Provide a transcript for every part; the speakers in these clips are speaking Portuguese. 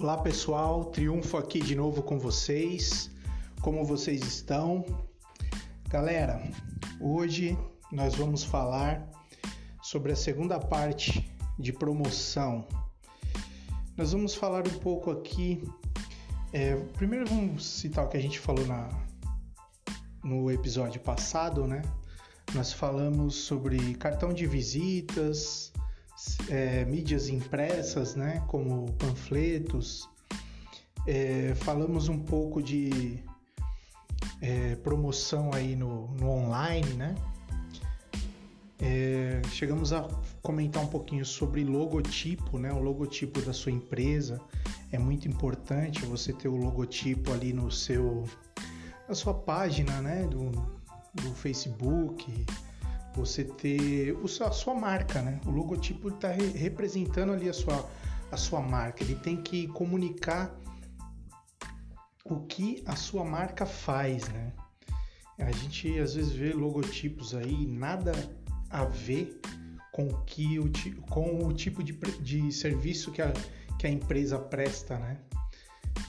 Olá pessoal, triunfo aqui de novo com vocês. Como vocês estão? Galera, hoje nós vamos falar sobre a segunda parte de promoção. Nós vamos falar um pouco aqui. É, primeiro vamos citar o que a gente falou na, no episódio passado, né? Nós falamos sobre cartão de visitas, é, mídias impressas, né, como panfletos. É, falamos um pouco de é, promoção aí no, no online, né? É, chegamos a comentar um pouquinho sobre logotipo, né? O logotipo da sua empresa é muito importante. Você ter o logotipo ali no seu, na sua página, né? Do, do Facebook, você ter a sua marca, né? O logotipo está representando ali a sua, a sua marca. Ele tem que comunicar o que a sua marca faz, né? A gente às vezes vê logotipos aí nada a ver com, que o, com o tipo de, de serviço que a, que a empresa presta, né?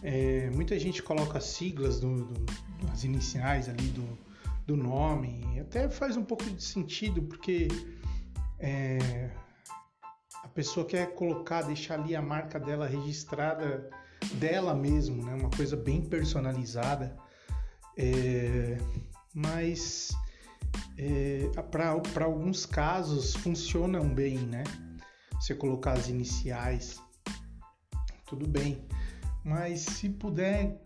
É, muita gente coloca siglas do, do, das iniciais ali do, do nome. Até faz um pouco de sentido, porque é, a pessoa quer colocar, deixar ali a marca dela registrada dela mesmo, né? Uma coisa bem personalizada. É, mas é, para alguns casos funcionam bem, né? Você colocar as iniciais, tudo bem. Mas se puder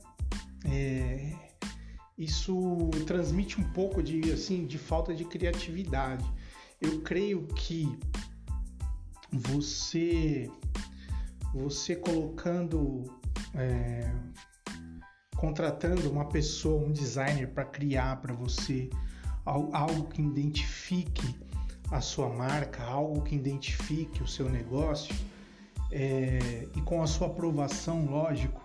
é, isso transmite um pouco de assim de falta de criatividade. Eu creio que você você colocando é, contratando uma pessoa, um designer para criar para você algo que identifique a sua marca, algo que identifique o seu negócio é, e com a sua aprovação, lógico,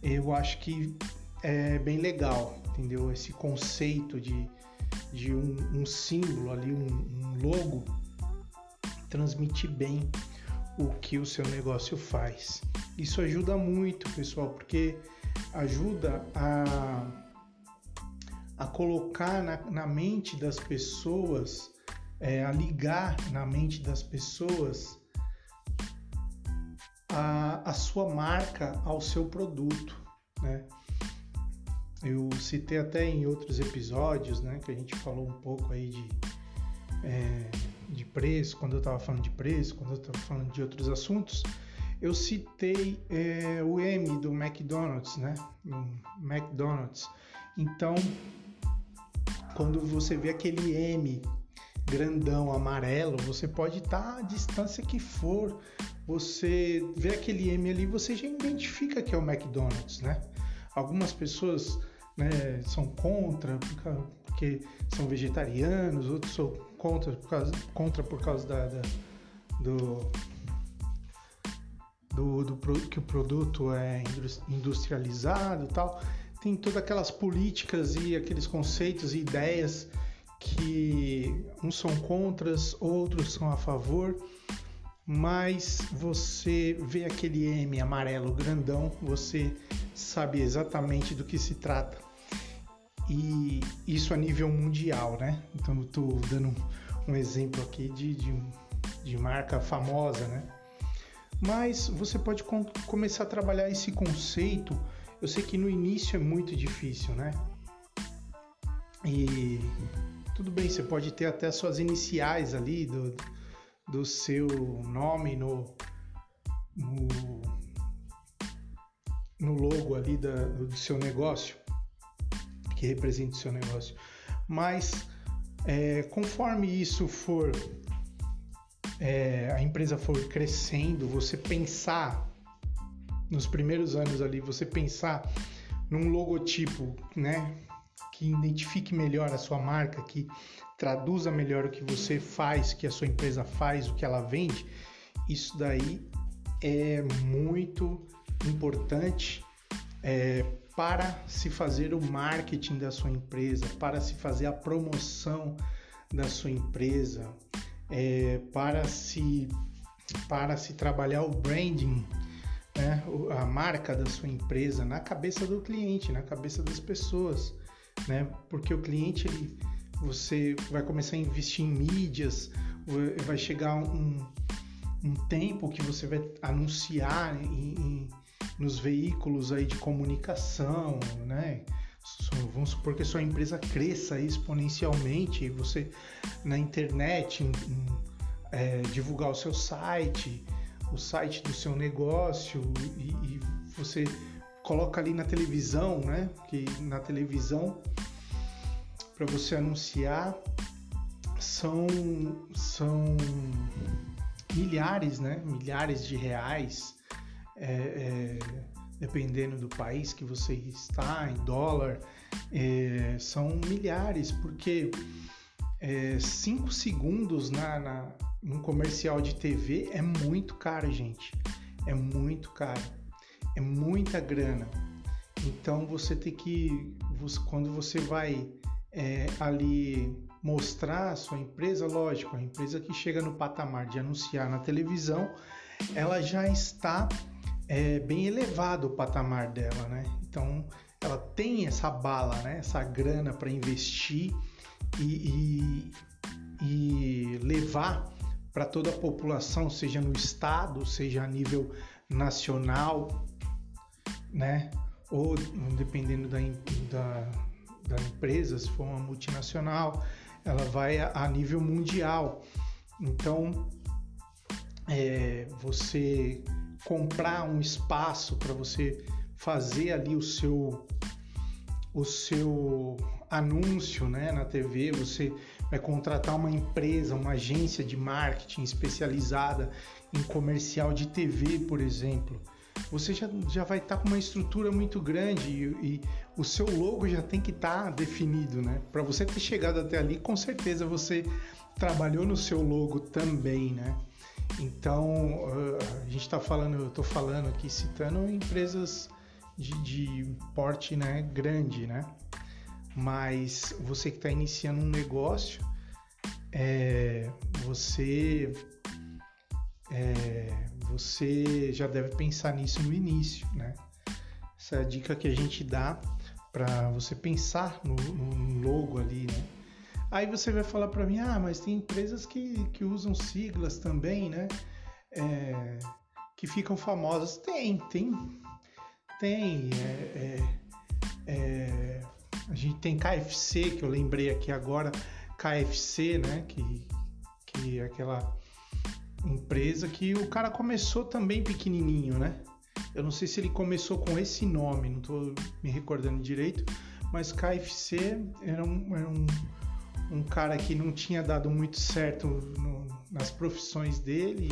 eu acho que é bem legal entendeu? Esse conceito de, de um, um símbolo ali, um, um logo, transmitir bem o que o seu negócio faz. Isso ajuda muito, pessoal, porque ajuda a, a colocar na, na mente das pessoas, é, a ligar na mente das pessoas a, a sua marca ao seu produto, né? Eu citei até em outros episódios, né, que a gente falou um pouco aí de, é, de preço, quando eu estava falando de preço, quando eu estava falando de outros assuntos, eu citei é, o M do McDonald's, né, o McDonald's. Então, quando você vê aquele M grandão amarelo, você pode estar à distância que for, você vê aquele M ali, você já identifica que é o McDonald's, né? Algumas pessoas né, são contra porque são vegetarianos, outros são contra por causa, contra por causa da, da do, do, do, que o produto é industrializado e tal. Tem todas aquelas políticas e aqueles conceitos e ideias que uns são contras, outros são a favor, mas você vê aquele M amarelo grandão, você sabe exatamente do que se trata. E isso a nível mundial, né? Então eu estou dando um exemplo aqui de, de, de, marca famosa, né? Mas você pode com, começar a trabalhar esse conceito. Eu sei que no início é muito difícil, né? E tudo bem, você pode ter até suas iniciais ali do, do seu nome no, no no logo ali da, do seu negócio, que representa o seu negócio. Mas é, conforme isso for, é, a empresa for crescendo, você pensar nos primeiros anos ali, você pensar num logotipo, né, que identifique melhor a sua marca, que traduza melhor o que você faz, que a sua empresa faz, o que ela vende, isso daí é muito importante é, para se fazer o marketing da sua empresa, para se fazer a promoção da sua empresa, é, para se para se trabalhar o branding né, a marca da sua empresa na cabeça do cliente, na cabeça das pessoas, né? Porque o cliente ele, você vai começar a investir em mídias, vai chegar um, um tempo que você vai anunciar em, em, nos veículos aí de comunicação, né? Vamos supor que a sua empresa cresça exponencialmente, você na internet é, divulgar o seu site, o site do seu negócio e, e você coloca ali na televisão, né? Que na televisão para você anunciar são são milhares, né? Milhares de reais, é, é, dependendo do país que você está, em dólar, é, são milhares, porque é, cinco segundos na, na, num comercial de TV é muito caro, gente. É muito caro. É muita grana. Então você tem que, quando você vai é, ali mostrar a sua empresa, lógico, a empresa que chega no patamar de anunciar na televisão, ela já está é, bem elevado o patamar dela, né? Então ela tem essa bala, né? Essa grana para investir e, e, e levar para toda a população, seja no estado, seja a nível nacional, né? Ou dependendo da, da, da empresa, se for uma multinacional, ela vai a, a nível mundial. Então, é, você comprar um espaço para você fazer ali o seu o seu anúncio né, na TV, você vai contratar uma empresa, uma agência de marketing especializada em comercial de TV, por exemplo. Você já, já vai estar tá com uma estrutura muito grande e, e o seu logo já tem que estar tá definido, né? Para você ter chegado até ali, com certeza você trabalhou no seu logo também, né? Então, a gente está falando, eu estou falando aqui, citando empresas de, de porte né, grande, né? Mas você que está iniciando um negócio, é, você, é, você já deve pensar nisso no início, né? Essa é a dica que a gente dá para você pensar no, no, logo ali, né? Aí você vai falar para mim, ah, mas tem empresas que, que usam siglas também, né? É, que ficam famosas. Tem, tem, tem. É, é, é a gente tem KFC, que eu lembrei aqui agora, KFC, né? Que, que é aquela empresa que o cara começou também pequenininho, né? Eu não sei se ele começou com esse nome, não estou me recordando direito, mas KFC era um, era um, um cara que não tinha dado muito certo no, nas profissões dele,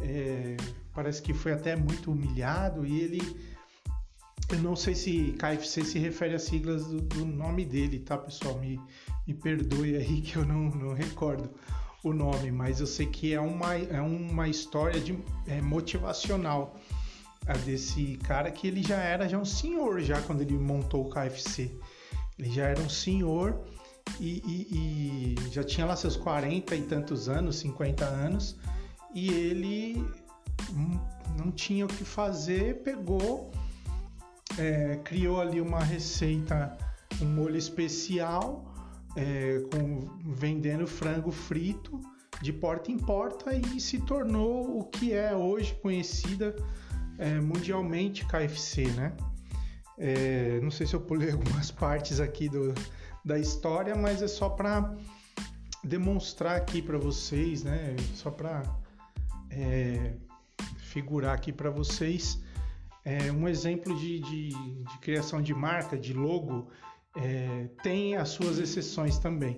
é, parece que foi até muito humilhado e ele. Eu não sei se KFC se refere às siglas do, do nome dele, tá, pessoal? Me, me perdoe aí que eu não, não recordo o nome, mas eu sei que é uma, é uma história de, é, motivacional a desse cara que ele já era já um senhor já quando ele montou o KFC. Ele já era um senhor e, e, e já tinha lá seus 40 e tantos anos, 50 anos, e ele não tinha o que fazer, pegou, é, criou ali uma receita, um molho especial, é, com, vendendo frango frito de porta em porta e se tornou o que é hoje conhecida é, mundialmente KFC, né? É, não sei se eu pulei algumas partes aqui do, da história, mas é só para demonstrar aqui para vocês, né? Só para é, figurar aqui para vocês é, um exemplo de, de, de, criação de marca, de logo, é, tem as suas exceções também.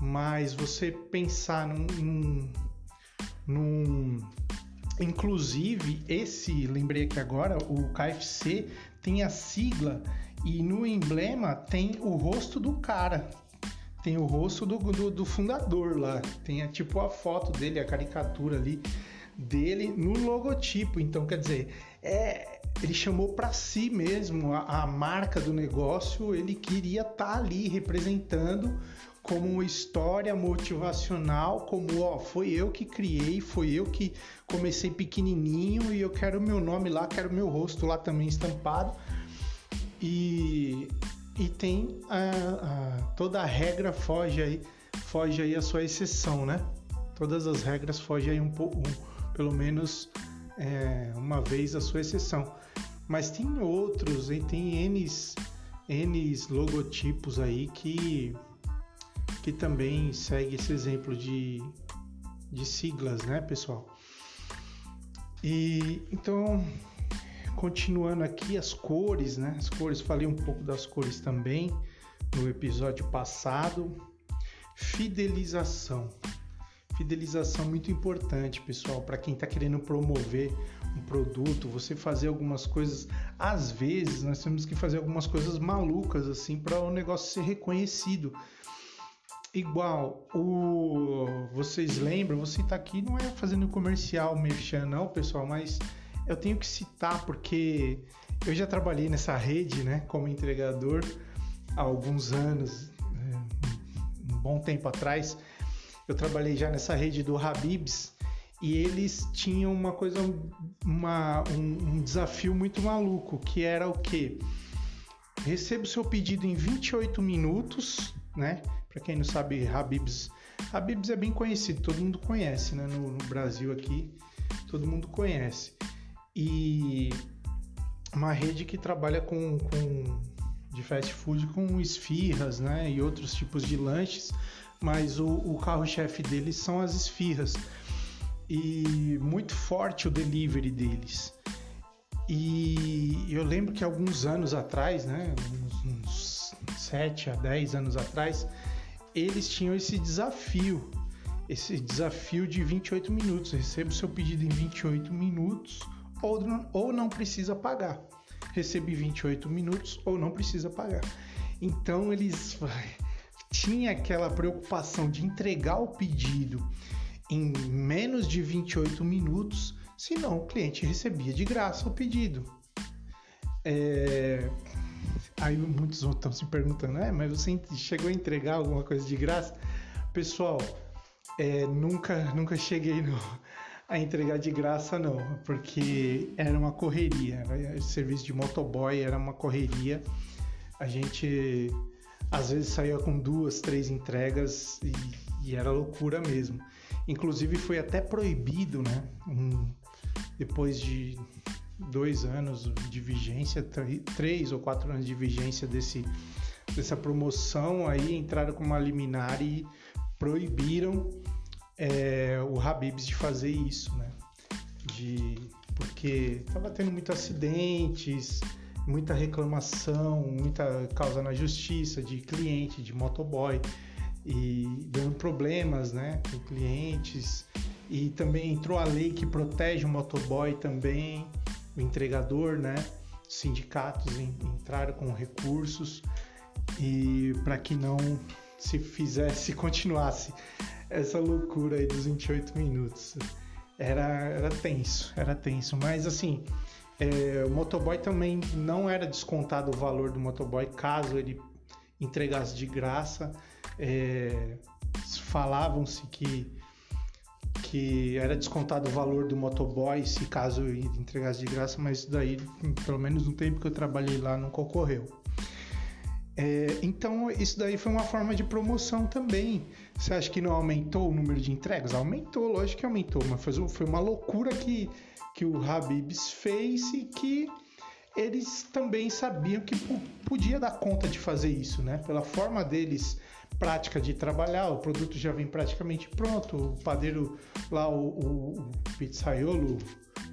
Mas você pensar num, num, num Inclusive, esse, lembrei aqui agora, o KFC tem a sigla e no emblema tem o rosto do cara. Tem o rosto do, do, do fundador lá. Tem a, tipo a foto dele, a caricatura ali dele no logotipo. Então, quer dizer, é, ele chamou para si mesmo a, a, marca do negócio, ele queria estar tá ali representando como uma história motivacional, como ó, foi eu que criei, foi eu que comecei pequenininho e eu quero meu nome lá, quero meu rosto lá também estampado. E, e tem a, a, toda a regra foge aí, foge aí a sua exceção, né? Todas as regras fogem aí um pouco, um, pelo menos é, uma vez a sua exceção. Mas tem outros, e tem N, N logotipos aí que, que também segue esse exemplo de, de siglas, né, pessoal? E então, continuando aqui as cores, né? As cores, falei um pouco das cores também no episódio passado. Fidelização. Fidelização muito importante, pessoal, para quem está querendo promover um produto, você fazer algumas coisas. Às vezes, nós temos que fazer algumas coisas malucas assim para o negócio ser reconhecido. Igual, o vocês lembram, você está aqui não é fazendo comercial, merchan não, pessoal, mas eu tenho que citar porque eu já trabalhei nessa rede, né, como entregador há alguns anos, é, um bom tempo atrás eu trabalhei já nessa rede do Habibs e eles tinham uma coisa, uma, um, um desafio muito maluco, que era o que? Receba o seu pedido em 28 minutos, né? Para quem não sabe, Habibs, Habibs é bem conhecido, todo mundo conhece, né? No, no Brasil aqui, todo mundo conhece. E uma rede que trabalha com, com de fast food com esfirras, né? E outros tipos de lanches mas o, o carro-chefe deles são as esfirras e muito forte o delivery deles. E eu lembro que alguns anos atrás, né, uns, uns 7 a 10 anos atrás, eles tinham esse desafio, esse desafio de 28 minutos. Receba o seu pedido em 28 minutos ou não, ou não precisa pagar. Recebe 28 minutos ou não precisa pagar. Então eles tinha aquela preocupação de entregar o pedido em menos de 28 minutos, senão o cliente recebia de graça o pedido. É... Aí muitos estão se perguntando, é, mas você chegou a entregar alguma coisa de graça? Pessoal, é, nunca, nunca cheguei no, a entregar de graça não, porque era uma correria. O serviço de motoboy era uma correria. A gente às vezes saía com duas, três entregas e, e era loucura mesmo. Inclusive foi até proibido, né? Um, depois de dois anos de vigência, três ou quatro anos de vigência desse, dessa promoção, aí entraram com uma liminar e proibiram é, o Habibs de fazer isso, né? De, porque estava tendo muitos acidentes, muita reclamação, muita causa na justiça de cliente, de motoboy e dando problemas, né, com clientes. E também entrou a lei que protege o motoboy também, o entregador, né? Sindicatos entraram com recursos e para que não se fizesse, continuasse essa loucura aí dos 28 minutos. Era, era tenso, era tenso, mas assim, é, o motoboy também não era descontado o valor do motoboy caso ele entregasse de graça. É, Falavam-se que, que era descontado o valor do motoboy se caso ele entregasse de graça, mas isso daí, pelo menos no tempo que eu trabalhei lá, nunca ocorreu. É, então, isso daí foi uma forma de promoção também. Você acha que não aumentou o número de entregas? Aumentou, lógico que aumentou, mas foi uma loucura que que o Habibs fez e que eles também sabiam que podia dar conta de fazer isso, né? Pela forma deles prática de trabalhar, o produto já vem praticamente pronto, o padeiro lá, o, o, o pizzaiolo,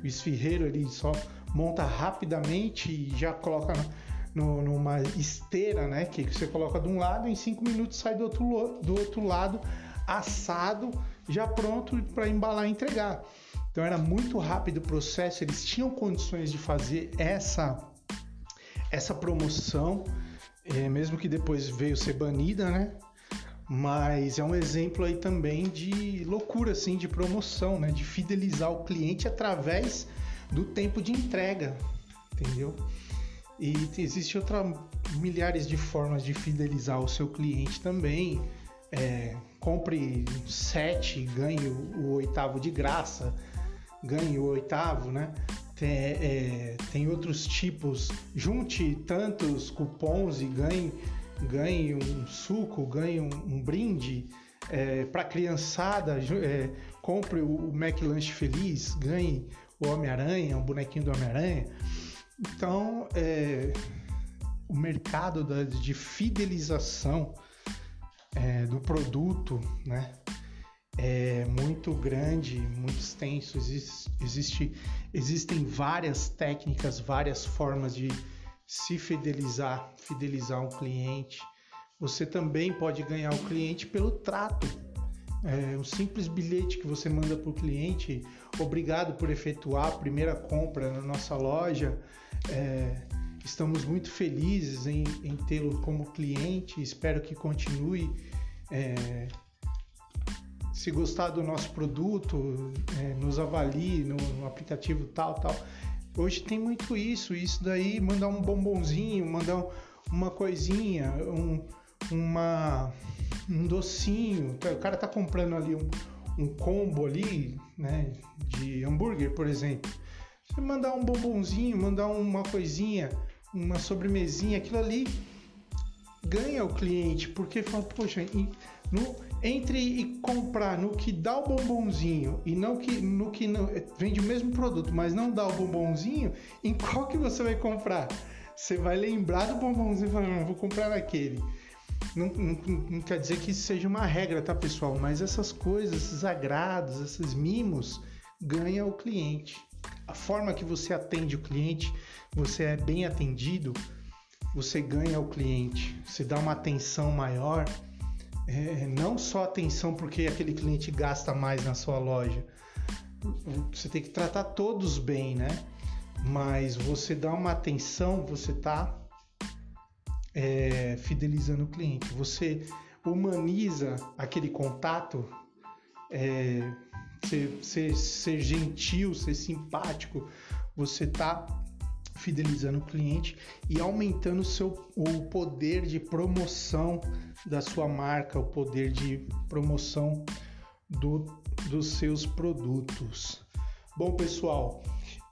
o esfirreiro, ele só monta rapidamente e já coloca no, numa esteira, né? Que você coloca de um lado, em cinco minutos sai do outro, do outro lado assado, já pronto para embalar e entregar. Então era muito rápido o processo, eles tinham condições de fazer essa, essa promoção, é, mesmo que depois veio ser banida, né? Mas é um exemplo aí também de loucura, assim, de promoção, né? De fidelizar o cliente através do tempo de entrega, entendeu? E existe outra milhares de formas de fidelizar o seu cliente também. é, compre sete, ganhe o, oitavo de graça, ganhe o oitavo, né? Tem, é, tem outros tipos, junte tantos cupons e ganhe, ganhe um suco, ganhe um, um brinde. É, para criançada, é, compre o, o McLanche Feliz, ganhe o Homem-Aranha, um bonequinho do Homem-Aranha. Então, é, o mercado da, de fidelização é, do produto, né? É muito grande, muito extenso. Existe, existem várias técnicas, várias formas de se fidelizar, fidelizar um cliente. Você também pode ganhar o cliente pelo trato. É, um simples bilhete que você manda para o cliente, obrigado por efetuar a primeira compra na nossa loja. É, Estamos muito felizes em, em tê-lo como cliente, espero que continue. É, se gostar do nosso produto, é, nos avalie no, no, aplicativo tal, tal. Hoje tem muito isso, isso daí, mandar um bombonzinho, mandar uma coisinha, um, uma, um docinho. O cara tá comprando ali um, um combo ali, né, de hambúrguer, por exemplo. Você mandar um bombonzinho, mandar uma coisinha, uma sobremesinha, aquilo ali ganha o cliente, porque fala, poxa, no, entre e comprar no que dá o bombonzinho e não que, no que não, vende o mesmo produto, mas não dá o bombonzinho, em qual que você vai comprar? Você vai lembrar do bombonzinho e falar, não, vou comprar naquele. Não, não, não, quer dizer que isso seja uma regra, tá, pessoal? Mas essas coisas, esses agrados, esses mimos, ganha o cliente. A forma que você atende o cliente você é bem atendido, você ganha o cliente, você dá uma atenção maior, é, não só atenção porque aquele cliente gasta mais na sua loja, você tem que tratar todos bem, né? Mas você dá uma atenção, você está é, fidelizando o cliente, você humaniza aquele contato, é, ser, ser, ser gentil, ser simpático, você está fidelizando o cliente e aumentando o seu o poder de promoção da sua marca, o poder de promoção do, dos seus produtos. Bom, pessoal,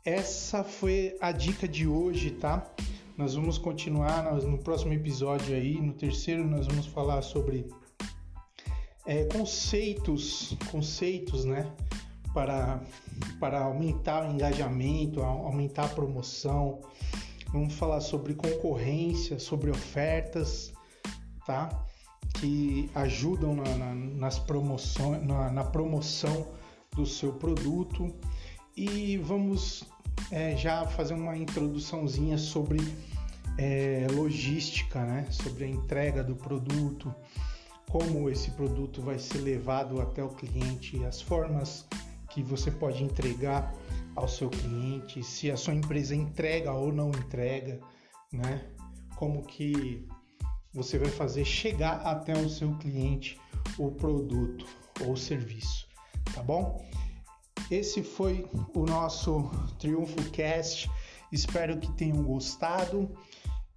essa foi a dica de hoje, tá? Nós vamos continuar no próximo episódio aí, no terceiro nós vamos falar sobre é, conceitos, conceitos, né? para, para aumentar o engajamento, aumentar a promoção. Vamos falar sobre concorrência, sobre ofertas, tá? Que ajudam na, na nas promoções, na, na, promoção do seu produto. E vamos é, já fazer uma introduçãozinha sobre é, logística, né? Sobre a entrega do produto, como esse produto vai ser levado até o cliente, as formas que você pode entregar ao seu cliente, se a sua empresa entrega ou não entrega, né? Como que você vai fazer chegar até o seu cliente o produto ou serviço, tá bom? Esse foi o nosso Triunfo Cast. Espero que tenham gostado.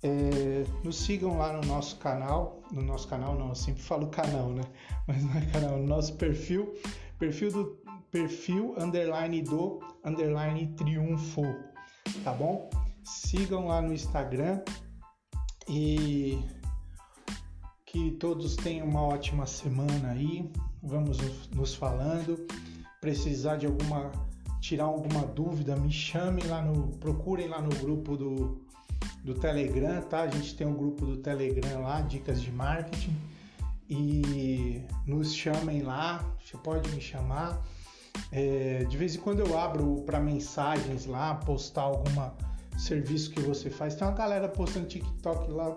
É, nos sigam lá no nosso canal, no nosso canal não, eu sempre falo canal, né? Mas não é canal, no nosso perfil, perfil do perfil underline do underline triunfo, tá bom? Sigam lá no Instagram e que todos tenham uma ótima semana aí. Vamos nos falando. Precisar de alguma tirar alguma dúvida, me chamem lá no procurem lá no grupo do do Telegram, tá? A gente tem um grupo do Telegram lá, dicas de marketing e nos chamem lá, você pode me chamar é, de vez em quando eu abro para mensagens lá, postar alguma serviço que você faz. Tem uma galera postando TikTok lá,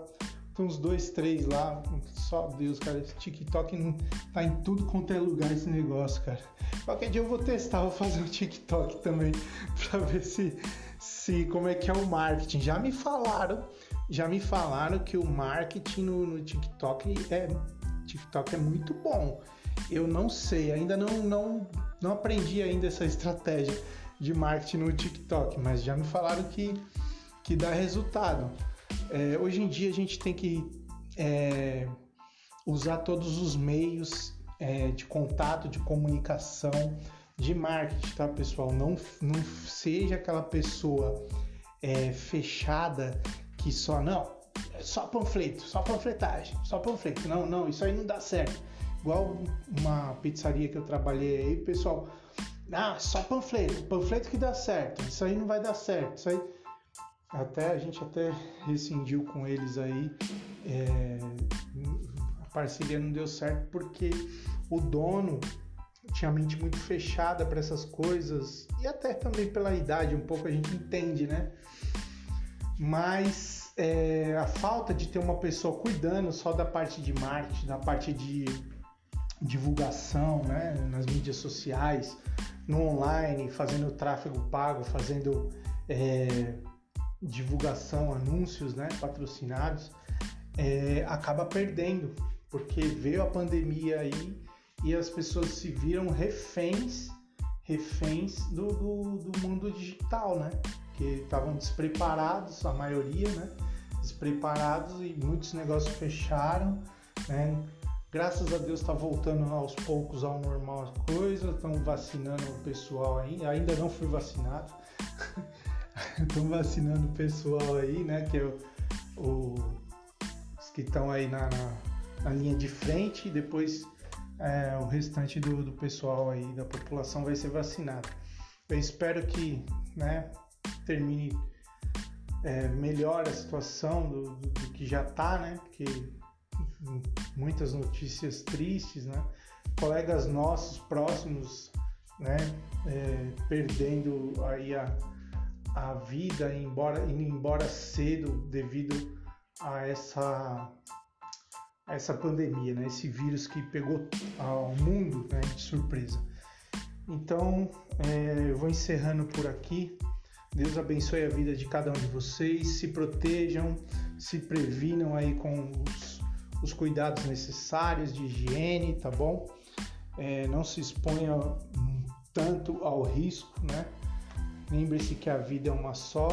tem uns dois, três lá. Só Deus, cara, esse TikTok não, tá em tudo quanto é lugar esse negócio, cara. Qualquer dia eu vou testar, vou fazer um TikTok também para ver se, se como é que é o marketing. Já me falaram, já me falaram que o marketing no, no TikTok é TikTok é muito bom. Eu não sei, ainda não, não não aprendi ainda essa estratégia de marketing no TikTok, mas já me falaram que, que dá resultado. É, hoje em dia a gente tem que é, usar todos os meios é, de contato, de comunicação, de marketing, tá, pessoal? Não, não seja aquela pessoa é, fechada que só, não, é só panfleto, só panfletagem, só panfleto. Não, não, isso aí não dá certo. Igual uma pizzaria que eu trabalhei aí, pessoal, ah, só panfleto, panfleto que dá certo, isso aí não vai dar certo, isso aí... Até a gente até rescindiu com eles aí, é, a parceria não deu certo porque o dono tinha a mente muito fechada para essas coisas e até também pela idade um pouco a gente entende, né? Mas é, a falta de ter uma pessoa cuidando só da parte de marketing, da parte de divulgação, né? Nas mídias sociais, no online, fazendo tráfego pago, fazendo é, divulgação, anúncios, né? Patrocinados, é, acaba perdendo porque veio a pandemia aí e as pessoas se viram reféns, reféns do, do, do mundo digital, né? Que estavam despreparados, a maioria, né? Despreparados e muitos negócios fecharam, né? Graças a Deus está voltando aos poucos ao normal as coisas, estão vacinando o pessoal aí, ainda não fui vacinado, estão vacinando o pessoal aí, né? Que é o, o os que estão aí na, na, na linha de frente e depois é, o restante do, do, pessoal aí da população vai ser vacinado. Eu espero que né, termine é, melhor a situação do, do, do que já está, né? Porque muitas notícias tristes, né? Colegas nossos próximos, né? É, perdendo aí a, a vida, embora, indo embora cedo devido a essa essa pandemia, né? esse vírus que pegou o mundo né? de surpresa. Então, é, eu vou encerrando por aqui. Deus abençoe a vida de cada um de vocês. Se protejam, se previnam aí com os, os cuidados necessários de higiene, tá bom? É, não se exponha tanto ao risco, né? Lembre-se que a vida é uma só.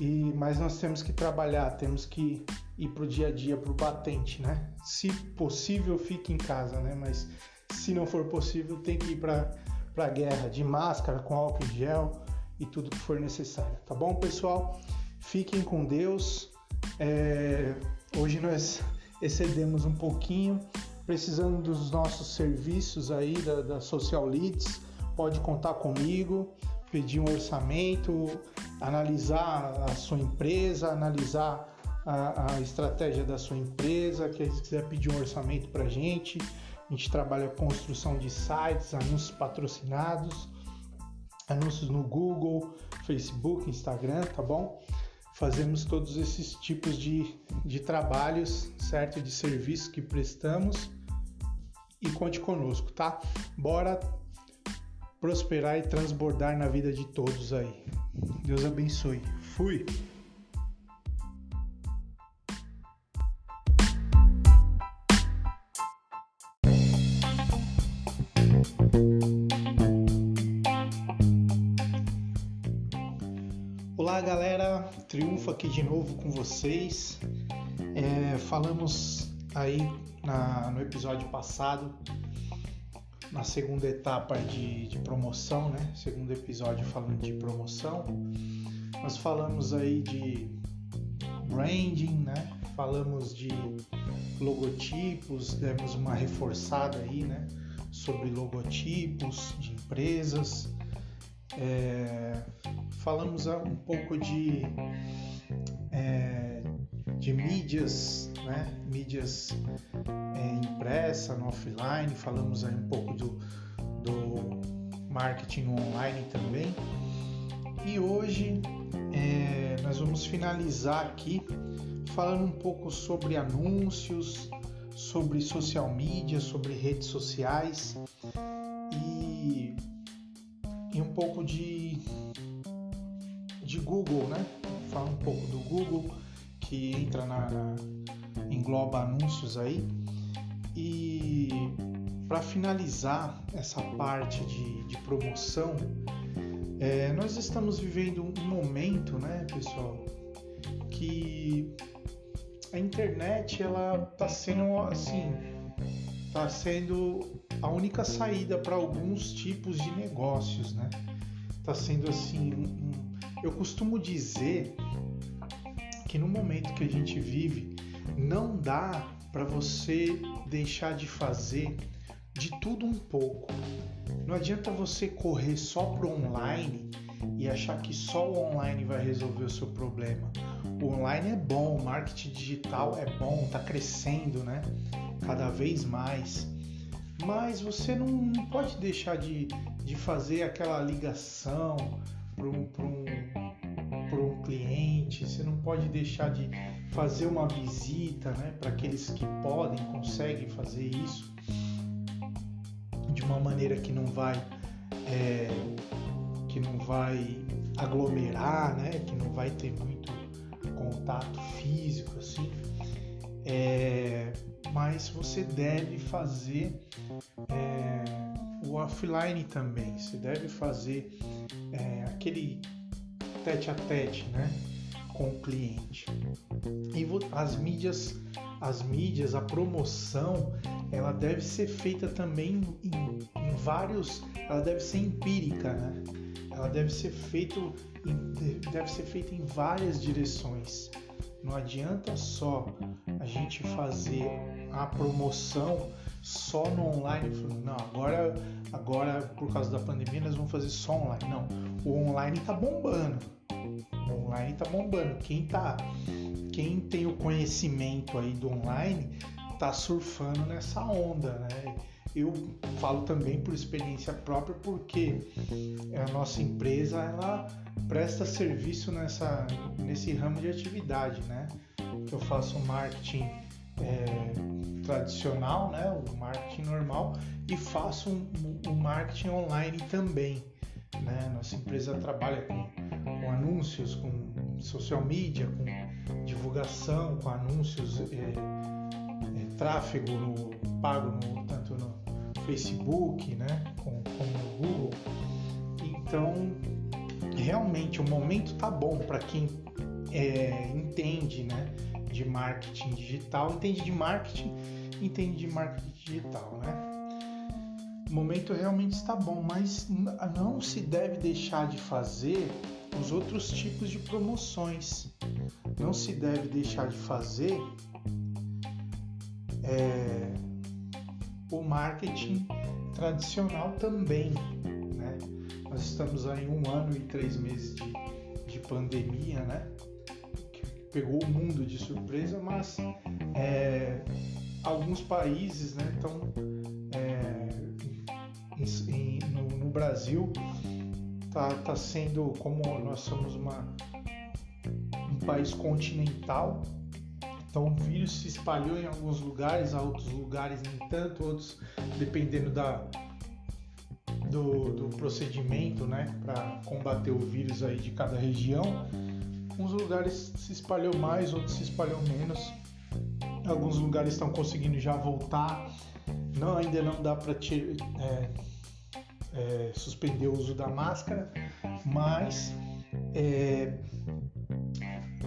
E mas nós temos que trabalhar, temos que ir para o dia a dia, para o batente, né? Se possível, fique em casa, né? Mas se não for possível, tem que ir para a guerra de máscara, com álcool gel e tudo que for necessário, tá bom, pessoal? Fiquem com Deus. É... Hoje nós excedemos um pouquinho, precisando dos nossos serviços aí da, da Social Leads, pode contar comigo, pedir um orçamento, analisar a sua empresa, analisar a, a estratégia da sua empresa, que se quiser pedir um orçamento para a gente, a gente trabalha construção de sites, anúncios patrocinados, anúncios no Google, Facebook, Instagram, tá bom? Fazemos todos esses tipos de, de trabalhos, certo? De serviços que prestamos e conte conosco, tá? Bora prosperar e transbordar na vida de todos aí. Deus abençoe. Fui! Olá galera, Triunfo aqui de novo com vocês. É, falamos aí na, no episódio passado, na segunda etapa de, de, promoção, né? Segundo episódio falando de promoção. Nós falamos aí de branding, né? Falamos de logotipos, demos uma reforçada aí, né? Sobre logotipos de empresas. É, falamos um pouco de, é, de mídias, né? mídias é, impressa, no offline, falamos aí um pouco do, do marketing online também. E hoje é, nós vamos finalizar aqui falando um pouco sobre anúncios, sobre social media, sobre redes sociais e, e um pouco de de Google, né? Fala um pouco do Google, que entra na, na engloba anúncios aí. E para finalizar essa parte de, de promoção, é, nós estamos vivendo um momento, né, pessoal, que a internet ela está sendo assim, está sendo a única saída para alguns tipos de negócios, né? Está sendo assim, um, eu costumo dizer que no momento que a gente vive, não dá para você deixar de fazer de tudo um pouco. Não adianta você correr só pro online e achar que só o online vai resolver o seu problema. O online é bom, o marketing digital é bom, está crescendo, né? Cada vez mais. Mas você não, não pode deixar de, de fazer aquela ligação para um, um, um cliente, você não pode deixar de fazer uma visita né, para aqueles que podem, conseguem fazer isso de uma maneira que não vai é, que não vai aglomerar, né? Que não vai ter muito contato físico assim. É, mas você deve fazer é, o offline também. Você deve fazer é, aquele tete a tete, né? Com o cliente. E as mídias, as mídias, a promoção, ela deve ser feita também em, em vários, ela deve ser empírica, né? ela deve ser feito deve ser feita em várias direções. Não adianta só a gente fazer a promoção só no online. Não, agora, agora por causa da pandemia nós vamos fazer só online. Não, o online tá bombando. O online tá bombando. Quem tá, quem tem o conhecimento aí do online tá surfando nessa onda, né? eu falo também por experiência própria porque a nossa empresa ela presta serviço nessa nesse ramo de atividade, né? Eu faço marketing é, tradicional, né? O marketing normal e faço um, um marketing online também, né? Nossa empresa trabalha com, com anúncios, com social media, com divulgação, com anúncios, é, é, tráfego no, pago no, tanto no Facebook, né, como, no Google. Então, realmente o momento tá bom para quem é, entende, né, de marketing digital, entende de marketing, entende de marketing digital, né? O momento realmente está bom, mas não se deve deixar de fazer os outros tipos de promoções. Não se deve deixar de fazer é, o marketing tradicional também. Né? Nós estamos aí um ano e três meses de, de pandemia, né? que pegou o mundo de surpresa, mas é, alguns países estão né, é, no, no, Brasil está tá sendo como nós somos uma, um país continental então o vírus se espalhou em alguns lugares, a outros lugares nem tanto, outros dependendo da, do, do procedimento né, para combater o vírus aí de cada região. Uns lugares se espalhou mais, outros se espalhou menos. Alguns lugares estão conseguindo já voltar. Não, ainda não dá para é, é, suspender o uso da máscara, mas é,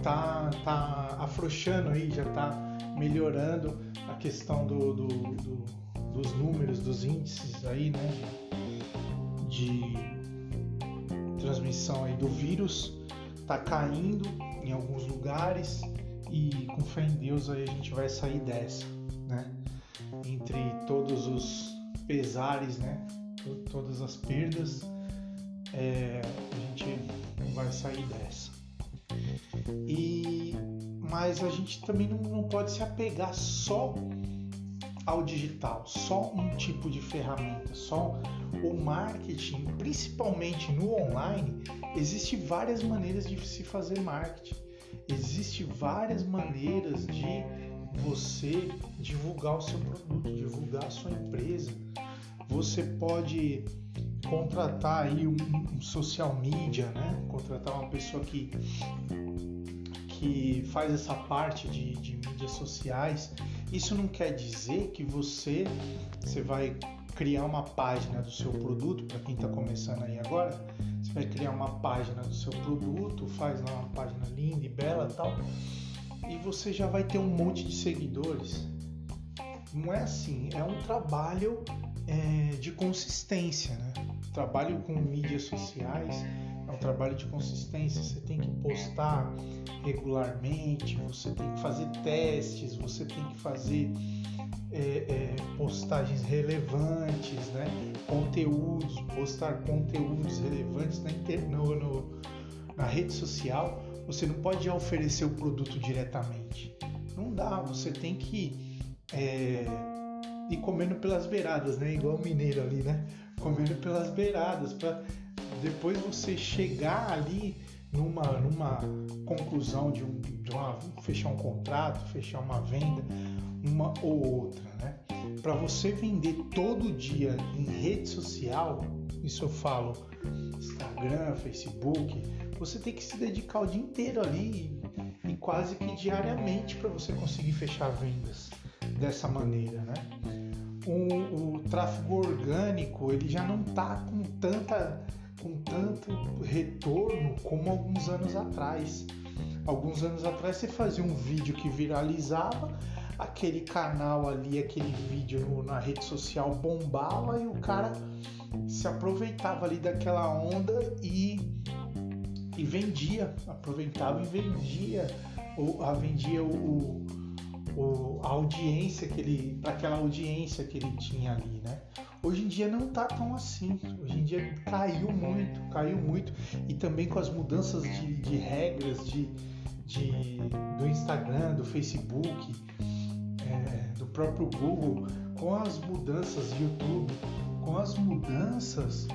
tá, tá afrouxando aí, já tá melhorando a questão do, do, do, dos números, dos índices aí, né? De, transmissão aí do vírus, tá caindo em alguns lugares e com fé em Deus aí a gente vai sair dessa? Entre todos os pesares, né? Todas as perdas, é, a gente vai sair dessa. E mas a gente também não, não pode se apegar só ao digital, só um tipo de ferramenta, só o marketing, principalmente no online, existe várias maneiras de se fazer marketing. Existe várias maneiras de você divulgar o seu produto, divulgar a sua empresa. Você pode contratar aí um, um social media, né? Contratar uma pessoa que que faz essa parte de, de mídias sociais, isso não quer dizer que você, você vai criar uma página do seu produto, para quem está começando aí agora, você vai criar uma página do seu produto, faz lá uma página linda e bela tal, e você já vai ter um monte de seguidores. Não é assim, é um trabalho é, de consistência, né? Trabalho com mídias sociais é um trabalho de consistência. Você tem que postar regularmente, você tem que fazer testes, você tem que fazer é, é, postagens relevantes, né? conteúdos, postar conteúdos relevantes na, inter... no, no, na rede social. Você não pode oferecer o produto diretamente. Não dá, você tem que é, ir comendo pelas beiradas, né? Igual o mineiro ali, né? Comendo pelas beiradas, para depois você chegar ali numa, numa conclusão de, um, de uma, fechar um contrato, fechar uma venda, uma ou outra, né? Para você vender todo dia em rede social, isso eu falo Instagram, Facebook, você tem que se dedicar o dia inteiro ali e, e quase que diariamente para você conseguir fechar vendas dessa maneira, né? O, o tráfego orgânico ele já não está com tanta com tanto retorno como alguns anos atrás. Alguns anos atrás você fazia um vídeo que viralizava, aquele canal ali, aquele vídeo na rede social bombava e o cara se aproveitava ali daquela onda e, e vendia, aproveitava e vendia, ou a vendia o, o, a audiência que ele, para aquela audiência que ele tinha ali, né? Hoje em dia não tá tão assim. Hoje em dia caiu muito, caiu muito. E também com as mudanças de, de regras de, de, do Instagram, do Facebook, é, do próprio Google, com as mudanças de YouTube, com as mudanças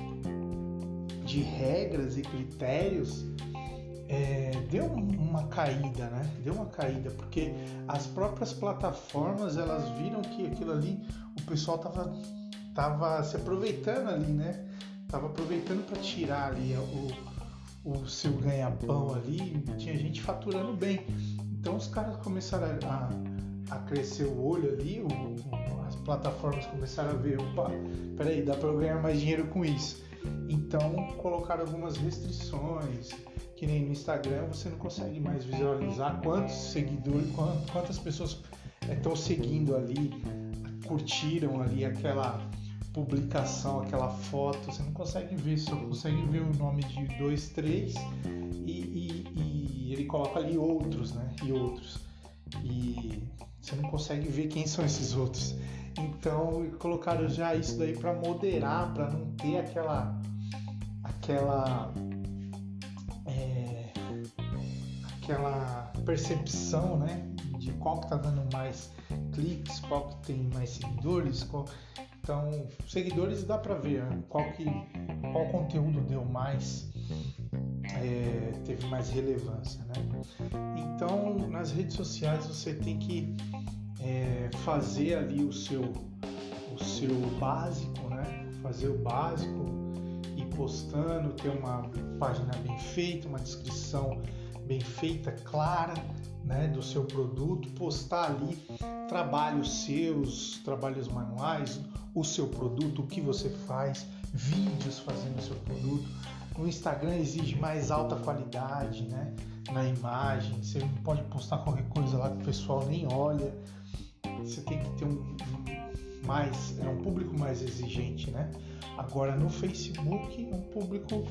de regras e critérios, é, deu uma caída, né? Deu uma caída, porque as próprias plataformas elas viram que aquilo ali o pessoal tava tava se aproveitando ali, né? Tava aproveitando para tirar ali o, o seu ganha-pão ali, tinha gente faturando bem. Então os caras começaram a, a crescer o olho ali, o, as plataformas começaram a ver, opa, peraí, dá para eu ganhar mais dinheiro com isso. Então colocaram algumas restrições, que nem no Instagram você não consegue mais visualizar quantos seguidores, quantas pessoas estão eh, seguindo ali, curtiram ali aquela publicação, aquela foto, você não consegue ver, só consegue ver o nome de dois, três e, e, e ele coloca ali outros, né? E outros. E você não consegue ver quem são esses outros. Então colocaram já isso daí para moderar, para não ter aquela aquela é, aquela percepção, né, de qual que tá dando mais cliques, qual que tem mais seguidores, qual então, seguidores dá para ver né? qual que qual conteúdo deu mais é, teve mais relevância, né? Então, nas redes sociais você tem que é, fazer ali o seu o seu básico, né? Fazer o básico e postando, ter uma página bem feita, uma descrição bem feita, clara, né, do seu produto, postar ali trabalhos seus, trabalhos manuais, o seu produto, o que você faz, vídeos fazendo o seu produto. No Instagram exige mais alta qualidade, né? Na imagem, você não pode postar qualquer coisa lá que o pessoal nem olha. Você tem que ter um mais, é um público mais exigente, né? Agora no Facebook é um público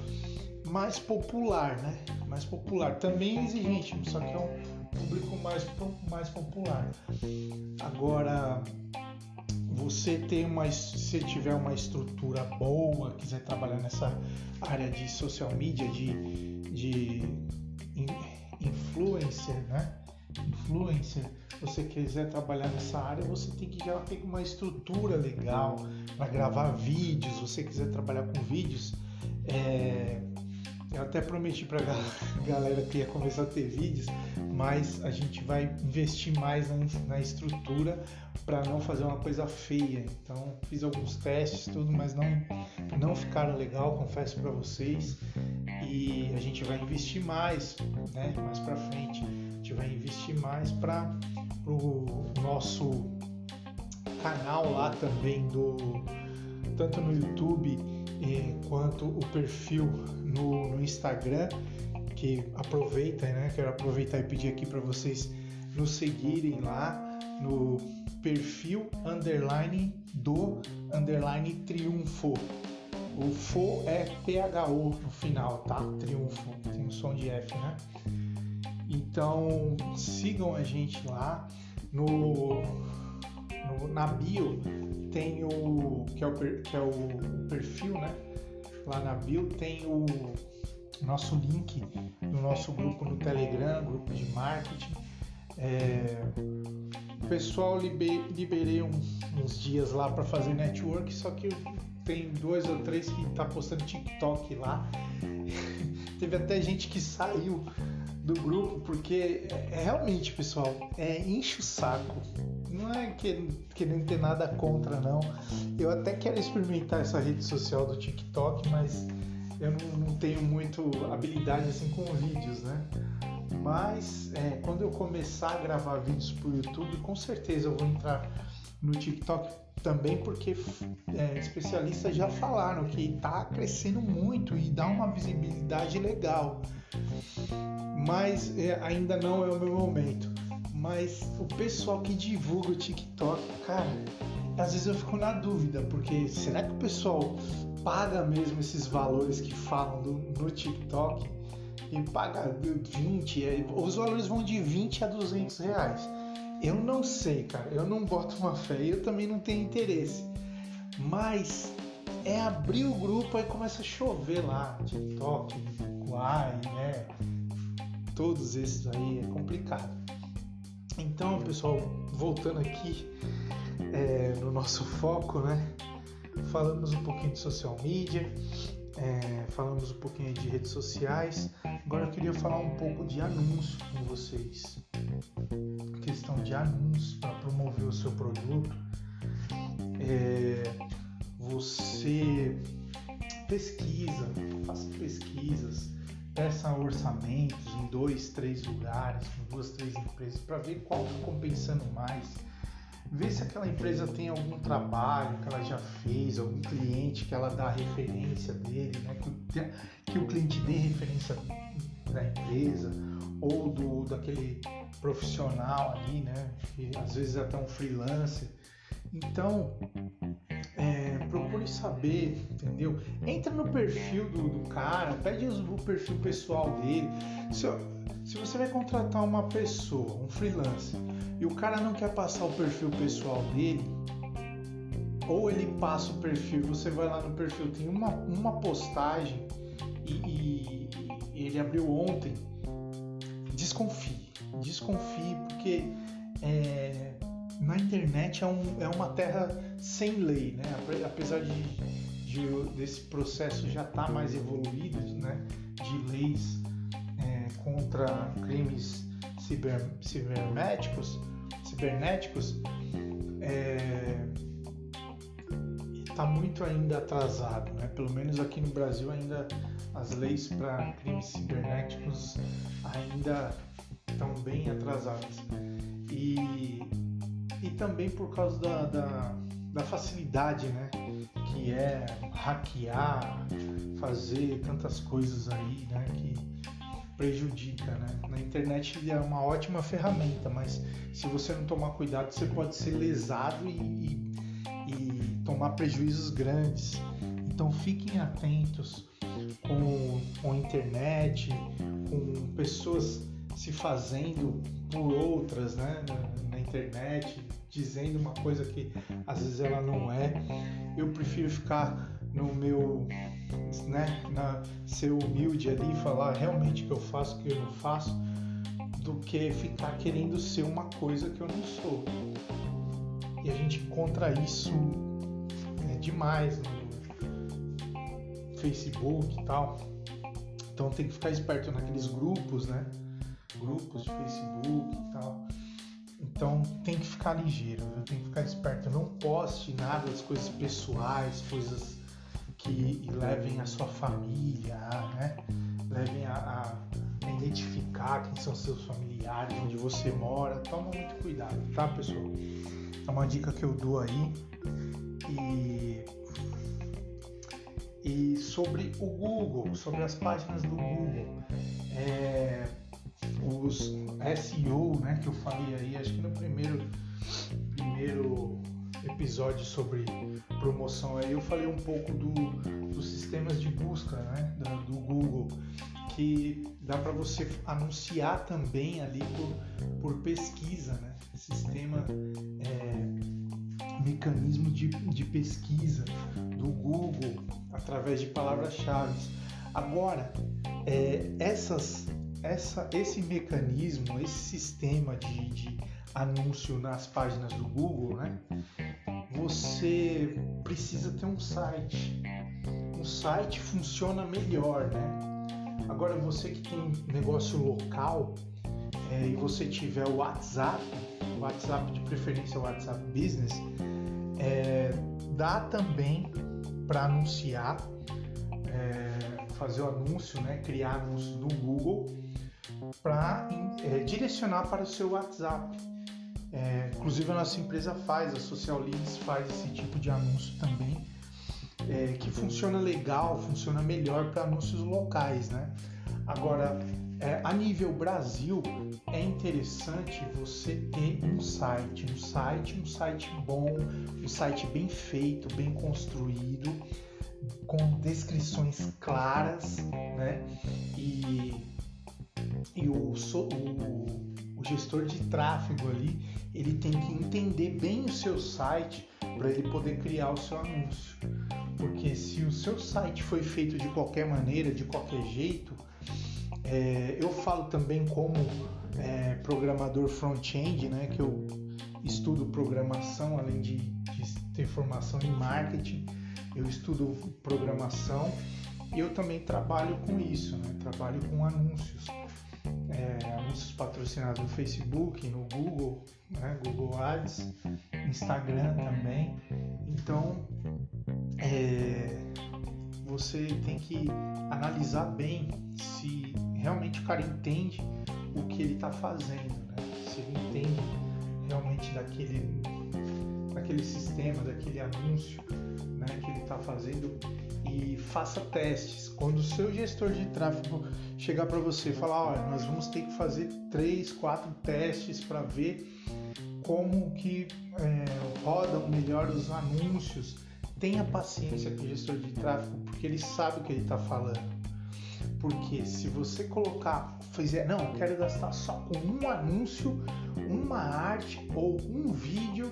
mais popular, né? Mais popular, também exigente, só que é um público mais, mais popular. Agora você tem uma, se tiver uma estrutura boa, quiser trabalhar nessa área de social media, de, de influencer, né? Influencer, você quiser trabalhar nessa área, você tem que já ter uma estrutura legal para gravar vídeos. Você quiser trabalhar com vídeos, é, eu até prometi para a galera que ia começar a ter vídeos, mas a gente vai investir mais na, estrutura para não fazer uma coisa feia. Então fiz alguns testes, tudo, mas não não ficaram legal, confesso para vocês. E a gente vai investir mais, né? Mais para frente, a gente vai investir mais para o nosso canal lá também do tanto no YouTube quanto o perfil no, no Instagram que aproveita, né? Quero aproveitar e pedir aqui para vocês nos seguirem lá no perfil underline do underline triunfo. O fo é PHO no final, tá? Triunfo, tem um som de F, né? Então sigam a gente lá no, no na bio tem o que é o, que é o perfil, né? Lá na bio tem o nosso link no nosso grupo no Telegram, grupo de marketing. É, pessoal liber, liberei um, uns dias lá para fazer network, só que tem dois ou três que tá postando TikTok lá. Teve até gente que saiu do grupo porque é, realmente, pessoal, é enche o saco. Não é que, querendo ter nada contra, não. Eu até quero experimentar essa rede social do TikTok, mas eu não, não tenho muito habilidade assim com vídeos, né? Mas é, quando eu começar a gravar vídeos para o YouTube, com certeza eu vou entrar no TikTok também, porque é, especialistas já falaram que está crescendo muito e dá uma visibilidade legal. Mas é, ainda não é o meu momento. Mas o pessoal que divulga o TikTok, cara, às vezes eu fico na dúvida, porque será que o pessoal paga mesmo esses valores que falam no TikTok? E paga 20, é, os valores vão de 20 a 200 reais. Eu não sei, cara, eu não boto uma fé, eu também não tenho interesse. Mas é abrir o grupo e começa a chover lá, TikTok, Quai, né? Todos esses aí é complicado. Então, pessoal, voltando aqui é, no nosso foco, né? Falamos um pouquinho de social media, é, falamos um pouquinho de redes sociais. Agora eu queria falar um pouco de anúncio com vocês. Questão de anúncio para promover o seu produto. É, você pesquisa, faça pesquisas, peça orçamentos em dois, três lugares, com duas, três empresas, para ver qual está compensando mais ver se aquela empresa tem algum trabalho que ela já fez, algum cliente que ela dá referência dele, né? que, que o cliente dê referência da empresa ou do daquele profissional ali, né? Que às vezes é até um freelancer. Então, saber, entendeu? Entra no perfil do, do cara, pede o perfil pessoal dele. Se, se você vai contratar uma pessoa, um freelancer, e o cara não quer passar o perfil pessoal dele, ou ele passa o perfil, você vai lá no perfil, tem uma, uma postagem e, e, e ele abriu ontem, desconfie, desconfie, porque é, na internet é, um, é uma terra sem lei, né? Apesar de, de desse processo já estar tá mais evoluído, né? De leis é, contra crimes ciber, cibernéticos, cibernéticos é, está muito ainda atrasado, né? Pelo menos aqui no Brasil ainda as leis para crimes cibernéticos ainda estão bem atrasadas e, e também por causa da, da, da facilidade, né? Que é hackear, fazer tantas coisas aí, né? Que prejudica, né? Na internet ele é uma ótima ferramenta, mas se você não tomar cuidado, você pode ser lesado e, e, e tomar prejuízos grandes. Então fiquem atentos com, a internet, com pessoas se fazendo por outras, né? Na, na internet, dizendo uma coisa que às vezes ela não é. Eu prefiro ficar no meu né, na, ser humilde ali e falar realmente o que eu faço, o que eu não faço, do que ficar querendo ser uma coisa que eu não sou. E a gente encontra isso né, demais no Facebook e tal. Então tem que ficar esperto naqueles grupos, né? Grupos de Facebook e tal. Então tem que ficar ligeiro, tem que ficar esperto. Não poste nada das coisas pessoais, coisas que levem a sua família, né? levem a, a, identificar quem são seus familiares, onde você mora. Toma muito cuidado, tá, pessoal? É uma dica que eu dou aí. E, e sobre o Google, sobre as páginas do Google. É, os SEO, né, que eu falei aí, acho que no primeiro, primeiro episódio sobre promoção aí eu falei um pouco do, dos sistemas de busca, né, do, do Google, que dá para você anunciar também ali por, por pesquisa, né, sistema é, mecanismo de, de pesquisa do Google através de palavras-chave. Agora, é, essas essa, esse mecanismo, esse sistema de, de anúncio nas páginas do Google, né? Você precisa ter um site. Um site funciona melhor, né? Agora você que tem negócio local é, e você tiver o WhatsApp, WhatsApp de preferência o WhatsApp Business, é, dá também para anunciar, é, fazer o anúncio, né? Criar anúncios no Google para é, direcionar para o seu WhatsApp. É, inclusive a nossa empresa faz, a Social Leads faz esse tipo de anúncio também, é, que funciona legal, funciona melhor para anúncios locais, né? Agora, é, a nível Brasil, é interessante você ter um site, um site, um site bom, um site bem feito, bem construído, com descrições claras, né? E e o, o, o gestor de tráfego ali ele tem que entender bem o seu site para ele poder criar o seu anúncio. Porque se o seu site foi feito de qualquer maneira, de qualquer jeito, é, eu falo também como é, programador front-end, né, que eu estudo programação além de, de ter formação em marketing, eu estudo programação e eu também trabalho com isso, né, trabalho com anúncios é, anúncios patrocinados no Facebook, no Google, né, Google Ads, Instagram também. Então, é, você tem que analisar bem se realmente o cara entende o que ele está fazendo, né? se ele entende realmente daquele, daquele sistema, daquele anúncio né, que ele está fazendo e faça testes. Quando o seu gestor de tráfego chegar para você e falar, olha, nós vamos ter que fazer três, quatro testes para ver como que é, rodam melhor os anúncios. Tenha paciência com o gestor de tráfego, porque ele sabe o que ele está falando. Porque se você colocar, fizer, não, eu quero gastar só com um anúncio, uma arte ou um vídeo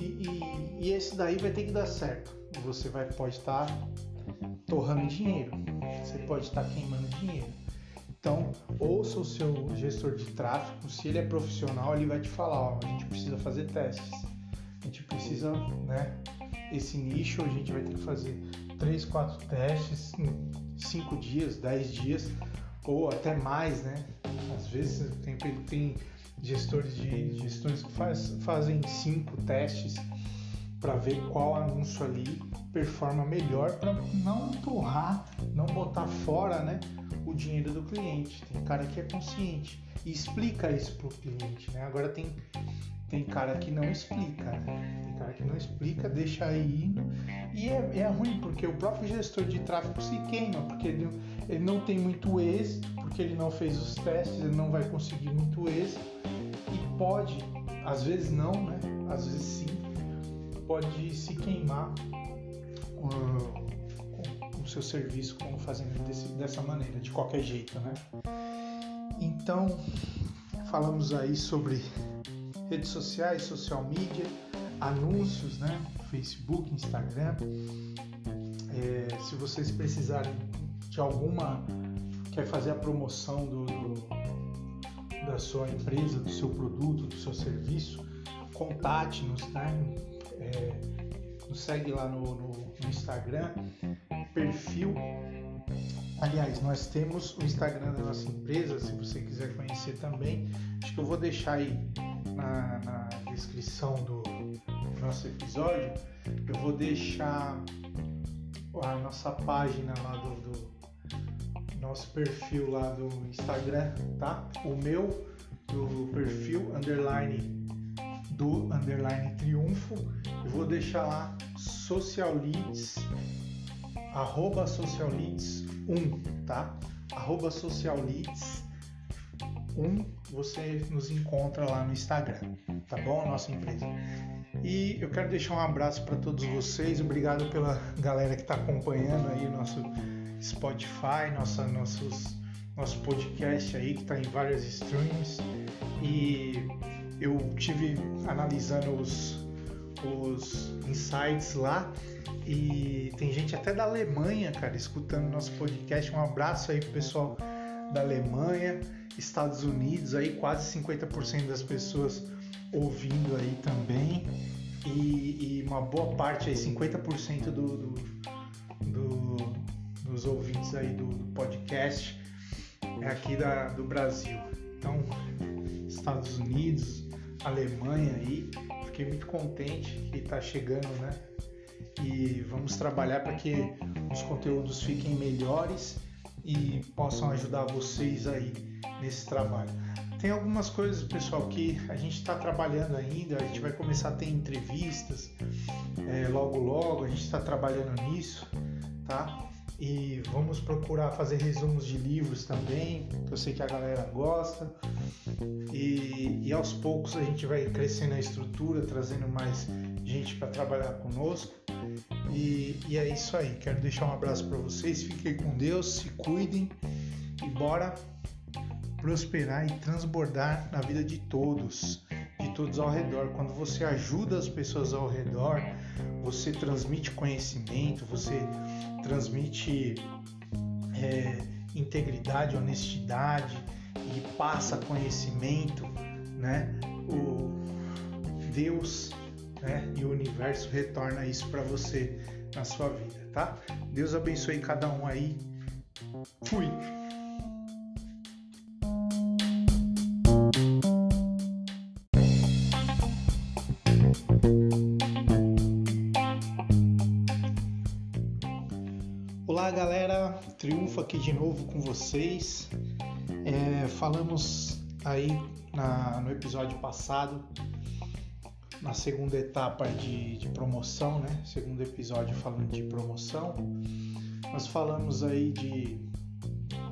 e, e, e esse daí vai ter que dar certo. Você vai pode estar torrando dinheiro, você pode estar queimando dinheiro. Então, ouça o seu gestor de tráfego, se ele é profissional, ele vai te falar, ó, a gente precisa fazer testes. A gente precisa, né, esse nicho a gente vai ter que fazer três, quatro testes em cinco dias, dez dias ou até mais, né? Às vezes tem, tem gestores de gestores que faz, fazem cinco testes para ver qual anúncio ali performa melhor para não torrar, não botar fora, né, o dinheiro do cliente. Tem cara que é consciente e explica isso pro cliente, né? Agora tem tem cara que não explica, né? Tem cara que não explica, deixa aí indo e é, é ruim porque o próprio gestor de tráfego se queima porque ele, ele não tem muito êxito, porque ele não fez os testes, ele não vai conseguir muito êxito e pode, às vezes não, né? Às vezes sim, pode se queimar com, o seu serviço como fazendo desse, dessa maneira, de qualquer jeito, né? Então, falamos aí sobre redes sociais, social media, anúncios, né? Facebook, Instagram. É, se vocês precisarem de alguma, quer fazer a promoção do, do, da sua empresa, do seu produto, do seu serviço, contate-nos, né? É, nos segue lá no, no, no, Instagram, perfil. Aliás, nós temos o Instagram da nossa empresa, se você quiser conhecer também. Acho que eu vou deixar aí na, na descrição do nosso episódio. Eu vou deixar a nossa página lá do, do nosso perfil lá do Instagram, tá? O meu do perfil underline do underline triunfo. Eu vou deixar lá socialleads, arroba socialleads 1, tá? Arroba socialleads 1, você nos encontra lá no Instagram, tá bom? Nossa empresa. E eu quero deixar um abraço para todos vocês. Obrigado pela galera que está acompanhando aí o nosso Spotify, nossa, nossos, nosso podcast aí que está em várias streams. E eu tive analisando os, os insights lá e tem gente até da Alemanha, cara, escutando nosso podcast. Um abraço aí pro pessoal da Alemanha, Estados Unidos, aí quase 50% das pessoas ouvindo aí também. E, e uma boa parte aí, 50% do, do, do, dos ouvintes aí do, do, podcast é aqui da, do Brasil. Então, Estados Unidos, Alemanha aí, fiquei muito contente que está chegando, né? E vamos trabalhar para que os conteúdos fiquem melhores e possam ajudar vocês aí nesse trabalho. Tem algumas coisas, pessoal, que a gente está trabalhando ainda. A gente vai começar a ter entrevistas é, logo, logo. A gente está trabalhando nisso, tá? E vamos procurar fazer resumos de livros também, que eu sei que a galera gosta. E, e aos poucos a gente vai crescendo a estrutura, trazendo mais gente para trabalhar conosco. E, e, é isso aí. Quero deixar um abraço para vocês. Fiquem com Deus, se cuidem e bora prosperar e transbordar na vida de todos, de todos ao redor. Quando você ajuda as pessoas ao redor, você transmite conhecimento, você transmite é, integridade, honestidade e passa conhecimento, né? O Deus né? e o universo retorna isso para você na sua vida, tá? Deus abençoe cada um aí. Fui. Aqui de novo com vocês. É, falamos aí na, no episódio passado na segunda etapa de, de promoção, né? Segundo episódio falando de promoção. Nós falamos aí de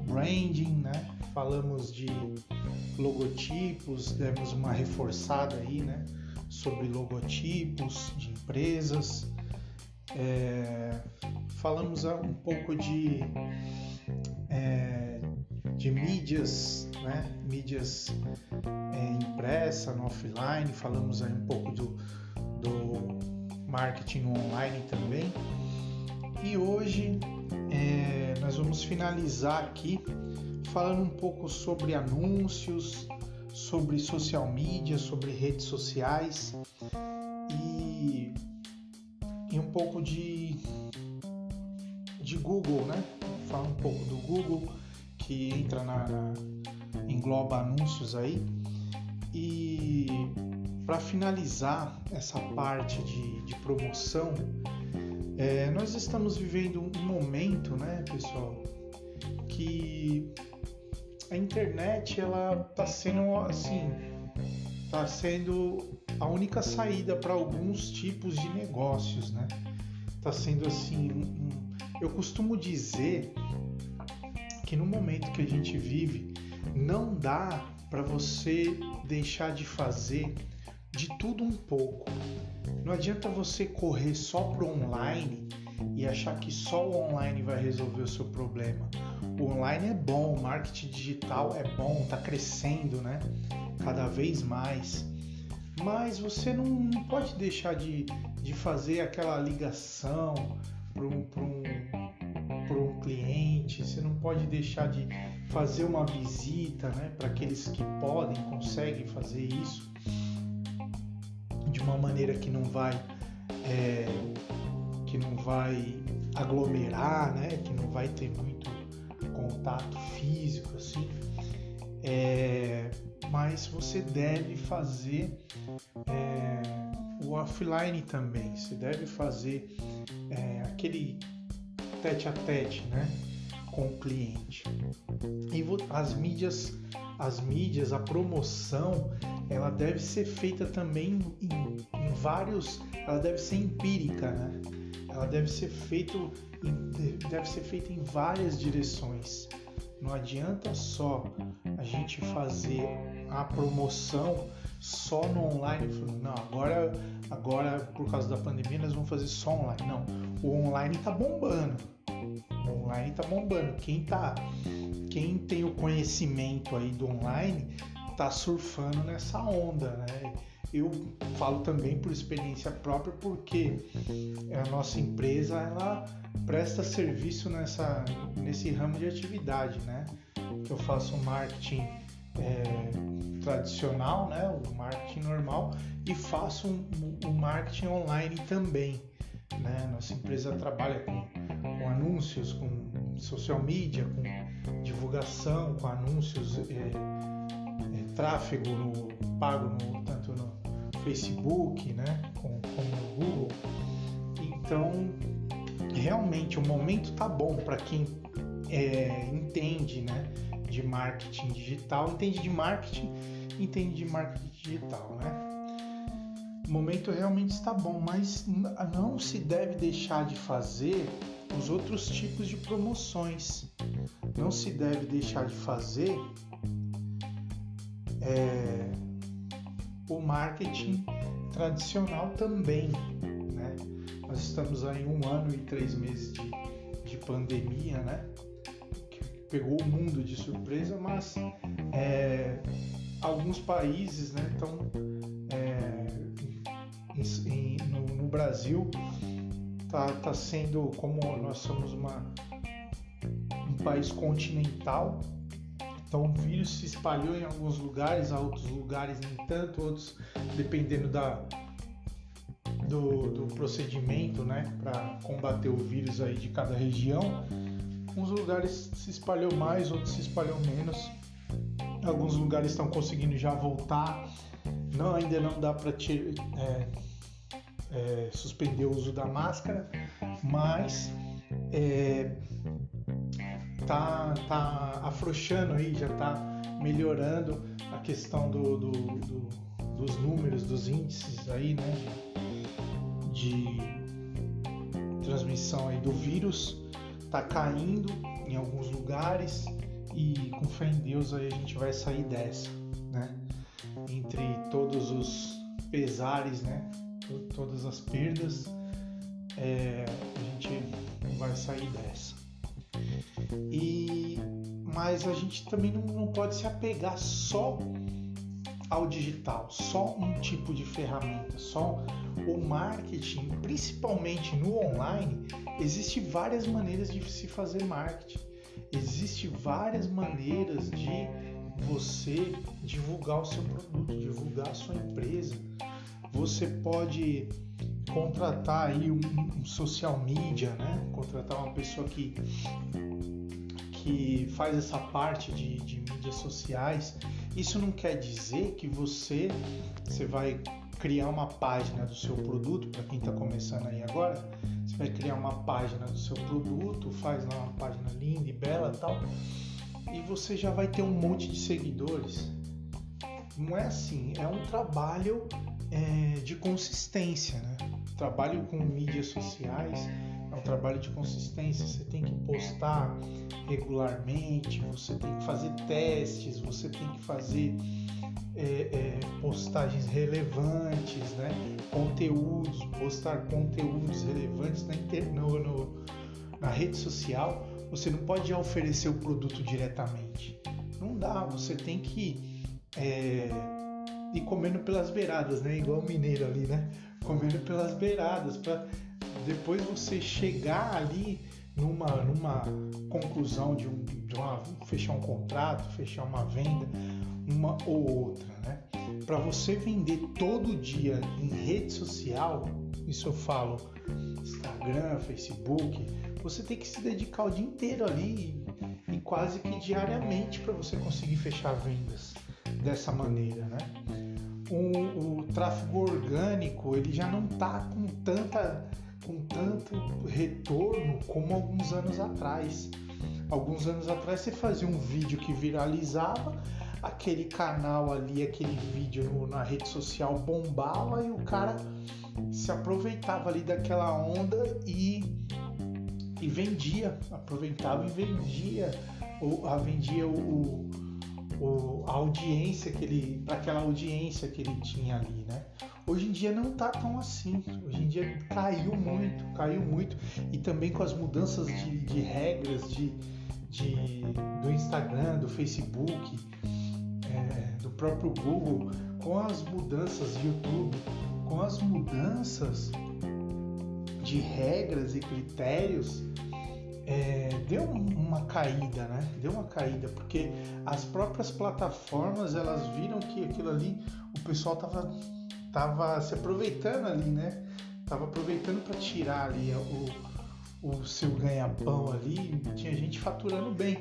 branding, né? Falamos de logotipos, demos uma reforçada aí, né? Sobre logotipos de empresas. É, falamos um pouco de, é, de mídias, né? Mídias é, impressa, no offline, falamos aí um pouco do, do marketing online também. E hoje é, nós vamos finalizar aqui falando um pouco sobre anúncios, sobre social media, sobre redes sociais e, e um pouco de, de Google, né? Falar um pouco do Google que entra na, na engloba anúncios aí e para finalizar essa parte de, de promoção, é, nós estamos vivendo um momento, né, pessoal, que a internet ela está sendo assim, está sendo a única saída para alguns tipos de negócios, né? Está sendo assim, um, eu costumo dizer que no momento que a gente vive não dá para você deixar de fazer de tudo um pouco. Não adianta você correr só pro online e achar que só o online vai resolver o seu problema. O online é bom, o marketing digital é bom, está crescendo, né? Cada vez mais. Mas você não, não pode deixar de, de fazer aquela ligação para um, um, um cliente, você não pode deixar de fazer uma visita, né, para aqueles que podem, conseguem fazer isso de uma maneira que não vai é, que não vai aglomerar, né, que não vai ter muito contato físico assim, é, mas você deve fazer é, o offline também. Você deve fazer é, aquele tete a tete, né? com o cliente. E as mídias, as mídias, a promoção, ela deve ser feita também em, em vários, ela deve ser empírica, né? Ela deve ser feito, deve ser feita em várias direções. Não adianta só a gente fazer a promoção só no online. Não, agora, agora por causa da pandemia nós vamos fazer só online. Não, o online tá bombando. O online tá bombando. Quem tá, quem tem o conhecimento aí do online tá surfando nessa onda, né? Eu falo também por experiência própria porque a nossa empresa ela presta serviço nessa, nesse ramo de atividade, né? Que eu faço marketing é, tradicional, né? O marketing normal e faço um, um, marketing online também, né? Nossa empresa trabalha com, com anúncios, com social media, com divulgação, com anúncios, é, é, tráfego no, pago no, tanto no Facebook, né? Como, como no Google. Então realmente o momento tá bom para quem é, entende né, de marketing digital, entende de marketing, entende de marketing digital, né? O momento realmente está bom, mas não se deve deixar de fazer os outros tipos de promoções. Não se deve deixar de fazer é, o marketing tradicional também, nós estamos aí um ano e três meses de, de pandemia, né? Pegou o mundo de surpresa, mas é, alguns países né, estão é, no, no, Brasil tá, tá sendo como nós somos uma, um país continental então o vírus se espalhou em alguns lugares, a outros lugares nem tanto, outros dependendo da, do, do procedimento né, para combater o vírus aí de cada região. Uns lugares se espalhou mais, outros se espalhou menos. Alguns lugares estão conseguindo já voltar. Não, ainda não dá para é, é, suspender o uso da máscara, mas é, tá, tá afrouxando aí, já tá melhorando a questão do, do, do, dos números, dos índices aí, né? de transmissão aí do vírus está caindo em alguns lugares e com fé em Deus aí a gente vai sair dessa, né? Entre todos os pesares, né? Todas as perdas, é, a gente vai sair dessa. E mas a gente também não, não pode se apegar só ao digital, só um tipo de ferramenta, só o marketing, principalmente no online, existe várias maneiras de se fazer marketing. Existe várias maneiras de você divulgar o seu produto, divulgar a sua empresa. Você pode contratar aí um, um social media, né? Contratar uma pessoa que que faz essa parte de, de mídias sociais. Isso não quer dizer que você você vai criar uma página do seu produto, para quem está começando aí agora, vai criar uma página do seu produto, faz lá uma página linda e bela tal, e você já vai ter um monte de seguidores. Não é assim, é um trabalho é, de consistência, né? Trabalho com mídias sociais é um trabalho de consistência. Você tem que postar regularmente, você tem que fazer testes, você tem que fazer é, é, postagens relevantes, né? conteúdos, postar conteúdos relevantes na, inter... no, no, na rede social. Você não pode oferecer o produto diretamente. Não dá, você tem que é, ir comendo pelas beiradas, né? Igual o mineiro ali, né? Comendo pelas beiradas, para depois você chegar ali numa, numa conclusão de, um, de uma, fechar um contrato, fechar uma venda, uma ou outra, né? Para você vender todo dia em rede social, isso eu falo Instagram, Facebook, você tem que se dedicar o dia inteiro ali e quase que diariamente para você conseguir fechar vendas dessa maneira, né? O, o tráfego orgânico ele já não está com tanta com tanto retorno como alguns anos atrás. Alguns anos atrás você fazia um vídeo que viralizava, aquele canal ali, aquele vídeo no, na rede social bombava e o cara se aproveitava ali daquela onda e, e vendia, aproveitava e vendia, ou a, vendia o, o, a audiência que ele, para aquela audiência que ele tinha ali, né? Hoje em dia não tá tão assim. Hoje em dia caiu muito, caiu muito e também com as mudanças de, de regras de, de, do Instagram, do Facebook, é, do próprio Google, com as mudanças de YouTube, com as mudanças de regras e critérios, é, deu uma caída, né? Deu uma caída, porque as próprias plataformas elas viram que aquilo ali o pessoal tava, tava se aproveitando ali, né? Tava aproveitando para tirar ali o, o seu ganha-pão ali, tinha gente faturando bem.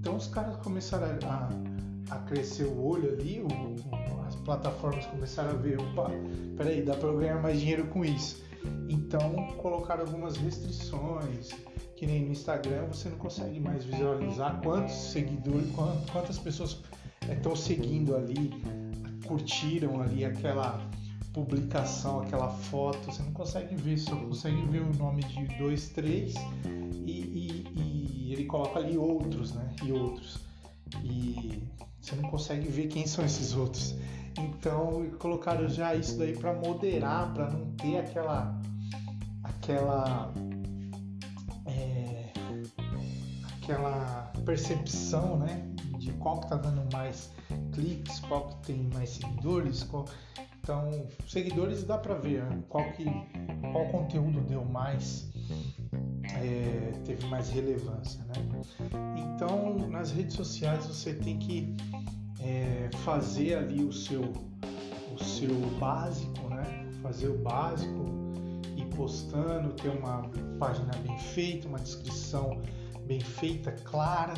Então os caras começaram a, a crescer o olho ali, o, as plataformas começaram a ver, opa, peraí, dá para eu ganhar mais dinheiro com isso. Então colocaram algumas restrições, que nem no Instagram você não consegue mais visualizar quantos seguidores, quantas pessoas estão seguindo ali, curtiram ali aquela publicação, aquela foto, você não consegue ver, só consegue ver o nome de dois, três e, e, e ele coloca ali outros, né? E outros. E você não consegue ver quem são esses outros. Então colocaram já isso daí para moderar, para não ter aquela aquela é, aquela percepção, né, de qual que tá dando mais cliques, qual que tem mais seguidores, qual... então seguidores dá para ver né? qual que qual conteúdo deu mais é, teve mais relevância, né? Então nas redes sociais você tem que é, fazer ali o seu o seu básico, né? Fazer o básico e postando, ter uma página bem feita, uma descrição bem feita, clara,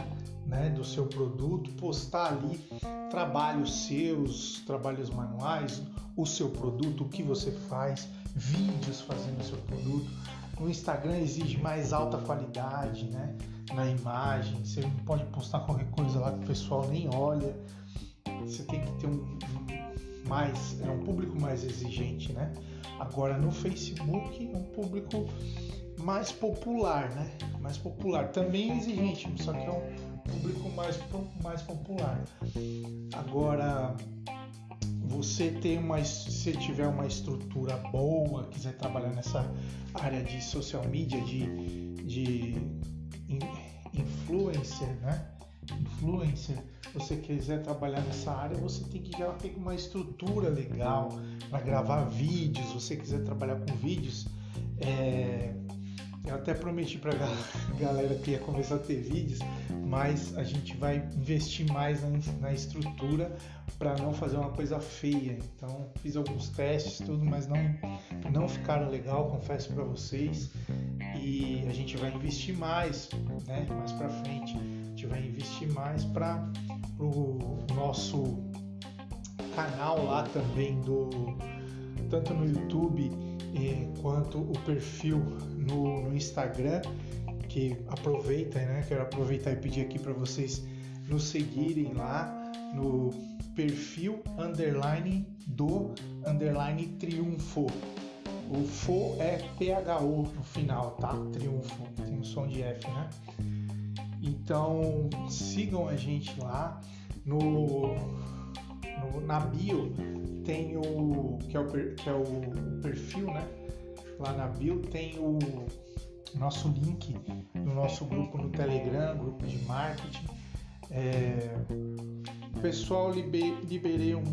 né, do seu produto, postar ali trabalhos seus, trabalhos manuais, o seu produto, o que você faz, vídeos fazendo o seu produto. No Instagram exige mais alta qualidade, né, na imagem. Você não pode postar qualquer coisa lá que o pessoal nem olha. Você tem que ter um mais, é um público mais exigente, né? Agora no Facebook, um público mais popular, né? Mais popular, também exigente, só que é um público mais, mais popular. Agora, você tem uma, se tiver uma estrutura boa, quiser trabalhar nessa área de social media, de, de influencer, né? Influencer, você quiser trabalhar nessa área, você tem que já ter uma estrutura legal para gravar vídeos. Você quiser trabalhar com vídeos, é, eu até prometi para a galera que ia começar a ter vídeos, mas a gente vai investir mais na, estrutura para não fazer uma coisa feia. Então fiz alguns testes, tudo, mas não não ficaram legal, confesso para vocês. E a gente vai investir mais, né? Mais para frente, a gente vai investir mais para o nosso canal lá também do tanto no YouTube quanto o perfil no, no, Instagram que aproveita, né? Quero aproveitar e pedir aqui para vocês nos seguirem lá no perfil underline do underline triunfo. O fo é PHO no final, tá? Triunfo, tem um som de F, né? Então sigam a gente lá no, no na bio tem o que é o, que é o perfil, né? Lá na bio tem o nosso link no nosso grupo no Telegram, grupo de marketing. É, pessoal, liberei um,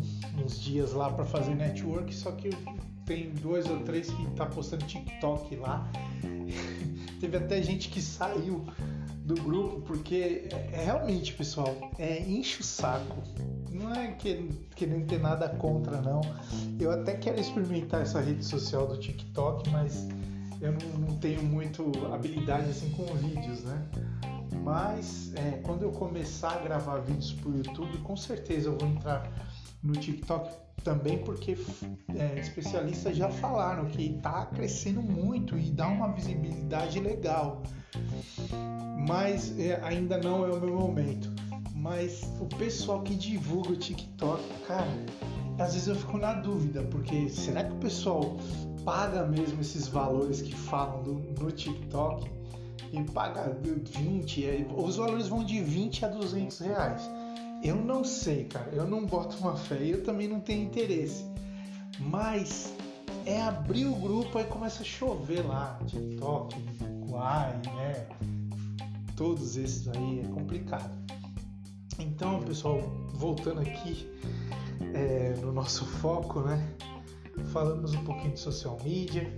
uns dias lá para fazer network, só que tem dois ou três que tá postando TikTok lá. Teve até gente que saiu do grupo porque é, é, realmente, pessoal, é enche o saco. Não é que, querendo ter nada contra, não. Eu até quero experimentar essa rede social do TikTok, mas eu não, não tenho muito habilidade assim com vídeos, né? Mas é, quando eu começar a gravar vídeos para o YouTube, com certeza eu vou entrar no TikTok também, porque é, especialistas já falaram que está crescendo muito e dá uma visibilidade legal. Mas é, ainda não é o meu momento. Mas o pessoal que divulga o TikTok, cara, às vezes eu fico na dúvida, porque será que o pessoal paga mesmo esses valores que falam do, no TikTok? e paga 20, é, os valores vão de 20 a 200 reais. Eu não sei, cara. Eu não boto uma fé. Eu também não tenho interesse. Mas é abrir o grupo e começa a chover lá. TikTok, Quai, né? Todos esses aí é complicado. Então, pessoal, voltando aqui é, no nosso foco, né? Falamos um pouquinho de social media,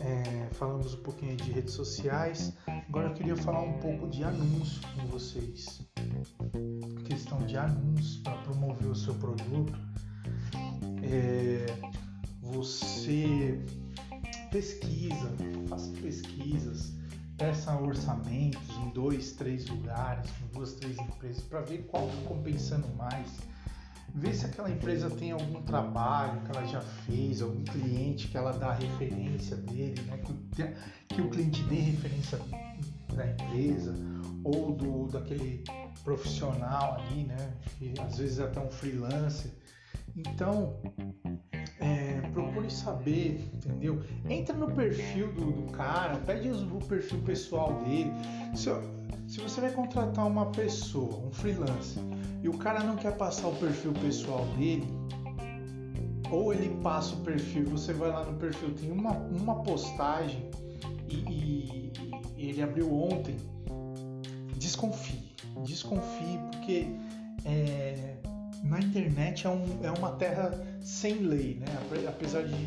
é, falamos um pouquinho de redes sociais. Agora eu queria falar um pouco de anúncio com vocês. Questão de anúncio para promover o seu produto. É, você pesquisa, faça pesquisas, peça orçamentos em dois, três lugares, com duas, três empresas, para ver qual está compensando mais ver se aquela empresa tem algum trabalho que ela já fez, algum cliente que ela dá referência dele, né? que, que o cliente dê referência da empresa ou do daquele profissional ali, né? Que às vezes é até um freelancer. Então, é, procure saber, entendeu? Entra no perfil do, do cara, pede o perfil pessoal dele. Se, se você vai contratar uma pessoa, um freelancer, e o cara não quer passar o perfil pessoal dele, ou ele passa o perfil, você vai lá no perfil, tem uma, uma postagem e, e, ele abriu ontem, desconfie, desconfie, porque é, na internet é, um, é uma terra sem lei, né? apesar de,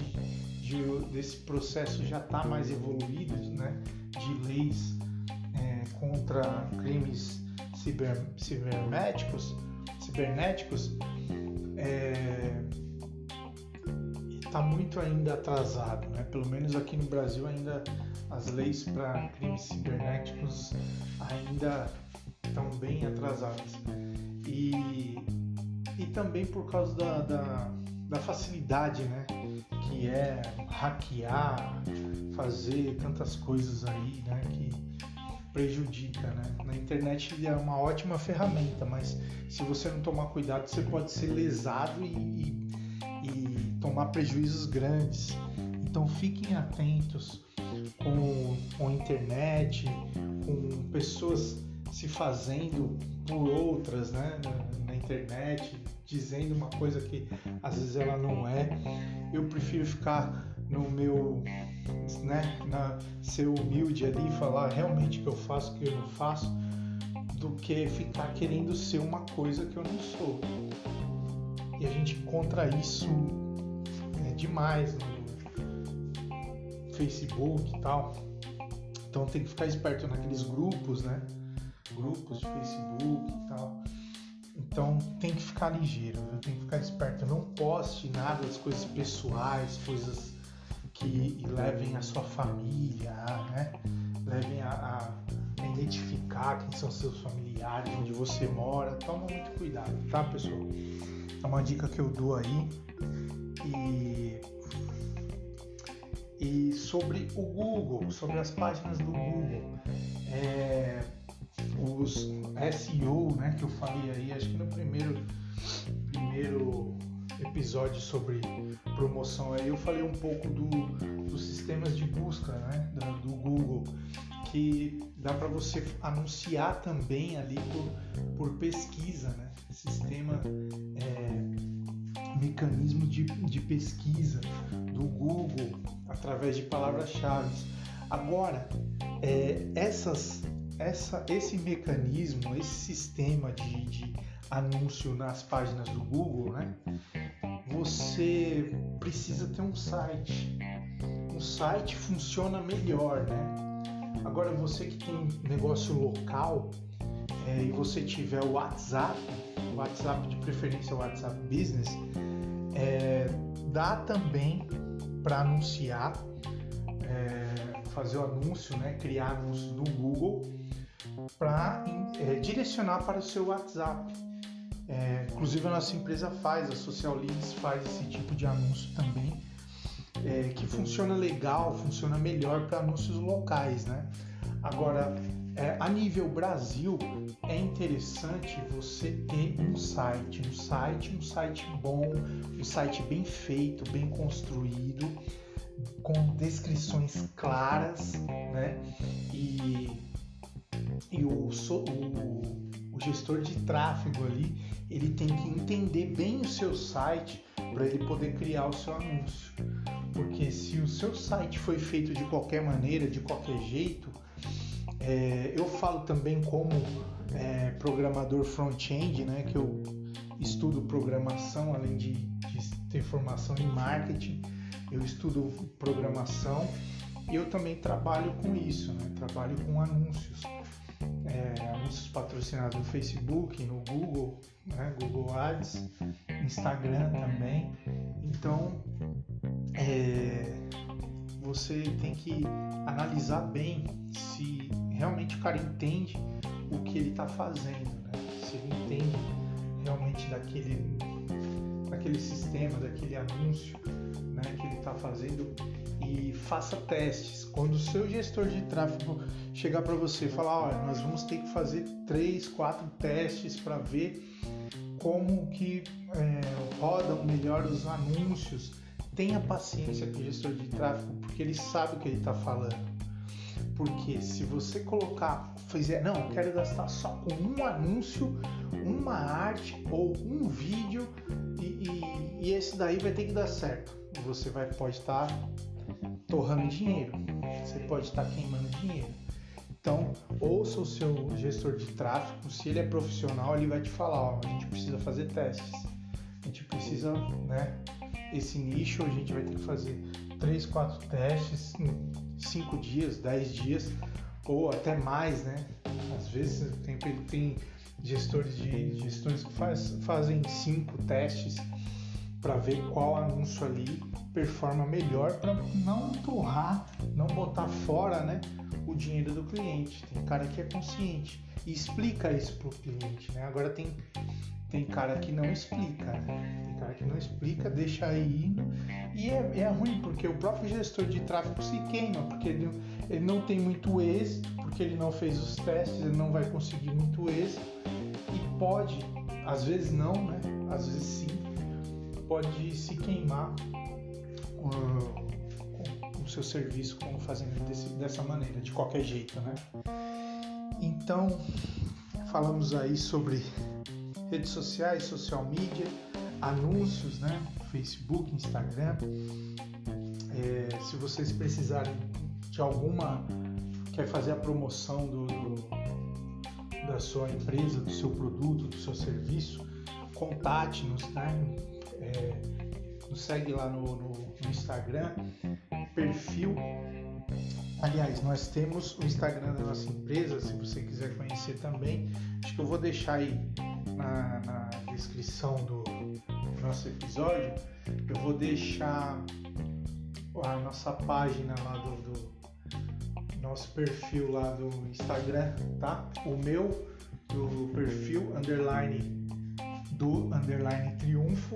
de desse processo já estar tá mais evoluído, né? de leis é, contra crimes ciber, cibernéticos, cibernéticos está é, muito ainda atrasado, né? Pelo menos aqui no Brasil ainda as leis para crimes cibernéticos ainda estão bem atrasadas e, e também por causa da, da, da facilidade, né? Que é hackear, fazer tantas coisas aí, né? Que prejudica, né? Na internet é uma ótima ferramenta, mas se você não tomar cuidado, você pode ser lesado e, e, e tomar prejuízos grandes. Então fiquem atentos com, com a internet, com pessoas se fazendo por outras, né? Internet, dizendo uma coisa que às vezes ela não é. Eu prefiro ficar no meu né, na, ser humilde ali e falar realmente o que eu faço, o que eu não faço, do que ficar querendo ser uma coisa que eu não sou. E a gente encontra isso né, demais no Facebook e tal. Então tem que ficar esperto naqueles grupos, né? Grupos de Facebook e tal. Então tem que ficar ligeiro, tem que ficar esperto. Não poste nada das coisas pessoais, coisas que levem a sua família, né? levem a, a, identificar quem são seus familiares, onde você mora. Toma muito cuidado, tá, pessoal? É uma dica que eu dou aí. E, e sobre o Google, sobre as páginas do Google. É, os SEO, né, que eu falei aí, acho que no primeiro, primeiro episódio sobre promoção aí eu falei um pouco do, dos sistemas de busca né, do, do Google que dá para você anunciar também ali por, por pesquisa, né? Sistema, é, mecanismo de, de pesquisa do Google através de palavras-chave. Agora, é, essas, essa, esse mecanismo, esse sistema de, de anúncio nas páginas do Google, né? você precisa ter um site. Um site funciona melhor, né? Agora você que tem negócio local é, e você tiver o WhatsApp, WhatsApp de preferência o WhatsApp Business, é, dá também para anunciar, é, fazer o anúncio, né? Criar anúncios no Google para é, direcionar para o seu WhatsApp. É, inclusive a nossa empresa faz, a Social Leads faz esse tipo de anúncio também, é, que funciona legal, funciona melhor para anúncios locais, né? Agora, é, a nível Brasil, é interessante você ter um site, um site, um site bom, um site bem feito, bem construído, com descrições claras, né? E, e o, o, o gestor de tráfego ali ele tem que entender bem o seu site para ele poder criar o seu anúncio. Porque se o seu site foi feito de qualquer maneira, de qualquer jeito, é, eu falo também como é, programador front-end, né, que eu estudo programação além de, de ter formação em marketing, eu estudo programação e eu também trabalho com isso, né? trabalho com anúncios. É, anúncios patrocinados no Facebook, no Google, né? Google Ads, Instagram também. Então, é, você tem que analisar bem se realmente o cara entende o que ele está fazendo, né? se ele entende realmente daquele, daquele sistema, daquele anúncio né, que ele está fazendo e faça testes. Quando o seu gestor de tráfego chegar para você e falar, olha, nós vamos ter que fazer três, quatro testes para ver como que é, rodam melhor os anúncios. Tenha paciência com o gestor de tráfego, porque ele sabe o que ele está falando. Porque se você colocar, fizer, não, quero gastar só com um anúncio, uma arte ou um vídeo e, e, e esse daí vai ter que dar certo. Você vai, pode estar torrando dinheiro, você pode estar queimando dinheiro. Então, ouça o seu gestor de tráfego, se ele é profissional, ele vai te falar, ó, a gente precisa fazer testes. A gente precisa, né, esse nicho a gente vai ter que fazer três, quatro testes em cinco dias, dez dias ou até mais, né? Às vezes tem, tem gestores de gestores que faz, fazem cinco testes para ver qual anúncio ali performa melhor para não torrar, não botar fora, né, o dinheiro do cliente. Tem cara que é consciente e explica isso pro cliente, né? Agora tem tem cara que não explica, né? Tem cara que não explica, deixa aí indo. E é, é ruim porque o próprio gestor de tráfego se queima, porque ele, ele não tem muito êxito, porque ele não fez os testes, ele não vai conseguir muito êxito. E pode, às vezes não, né? Às vezes sim, pode se queimar uh, o seu serviço como fazendo desse, dessa maneira, de qualquer jeito, né? Então, falamos aí sobre redes sociais, social media, anúncios, né? Facebook, Instagram. É, se vocês precisarem de alguma, quer fazer a promoção do, do, da sua empresa, do seu produto, do seu serviço, contate-nos, né? É, nos segue lá no, no, no Instagram, perfil Aliás, nós temos o Instagram da nossa empresa, se você quiser conhecer também. Acho que eu vou deixar aí na, na descrição do nosso episódio, eu vou deixar a nossa página lá do, do nosso perfil lá do Instagram, tá? O meu do perfil underline do underline triunfo.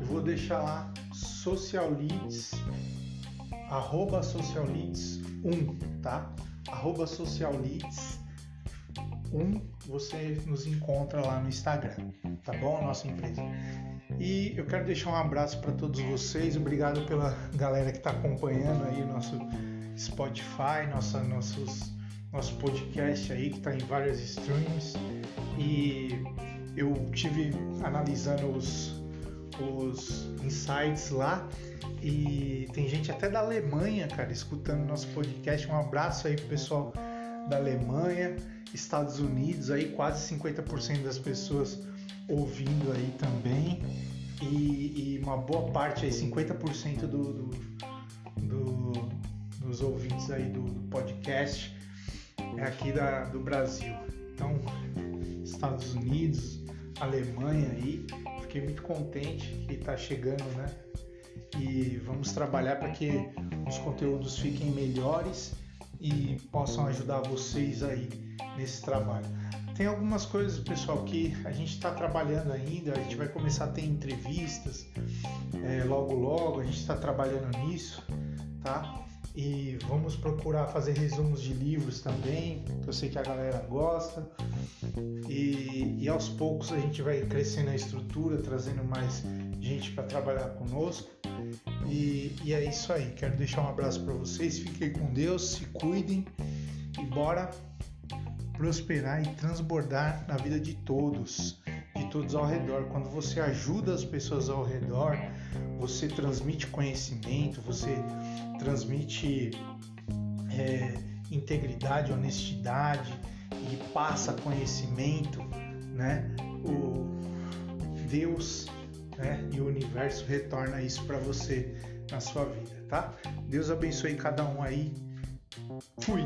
Eu vou deixar lá socialleads arroba socialleads 1, tá? Arroba socialleads 1 você nos encontra lá no Instagram, tá bom? Nossa empresa. E eu quero deixar um abraço para todos vocês. Obrigado pela galera que está acompanhando aí o nosso Spotify, nossa, nossos, nosso podcast aí que está em várias streams. E eu tive analisando os, os insights lá e tem gente até da Alemanha, cara, escutando nosso podcast. Um abraço aí pro pessoal da Alemanha. Estados Unidos, aí quase 50% das pessoas ouvindo aí também. E, e uma boa parte aí, 50% do, do, do, dos ouvintes aí do, do, podcast é aqui da, do Brasil. Então, Estados Unidos, Alemanha aí, fiquei muito contente que está chegando, né? E vamos trabalhar para que os conteúdos fiquem melhores e possam ajudar vocês aí nesse trabalho. Tem algumas coisas, pessoal, que a gente está trabalhando ainda, a gente vai começar a ter entrevistas é, logo logo, a gente está trabalhando nisso, tá? E vamos procurar fazer resumos de livros também, que eu sei que a galera gosta. E, e aos poucos a gente vai crescendo a estrutura, trazendo mais gente para trabalhar conosco. E, e, é isso aí. Quero deixar um abraço para vocês. Fiquem com Deus, se cuidem e bora prosperar e transbordar na vida de todos, de todos ao redor. Quando você ajuda as pessoas ao redor, você transmite conhecimento, você transmite é, integridade, honestidade e passa conhecimento, né? O Deus né? e o universo retorna isso para você na sua vida, tá? Deus abençoe cada um aí. Fui.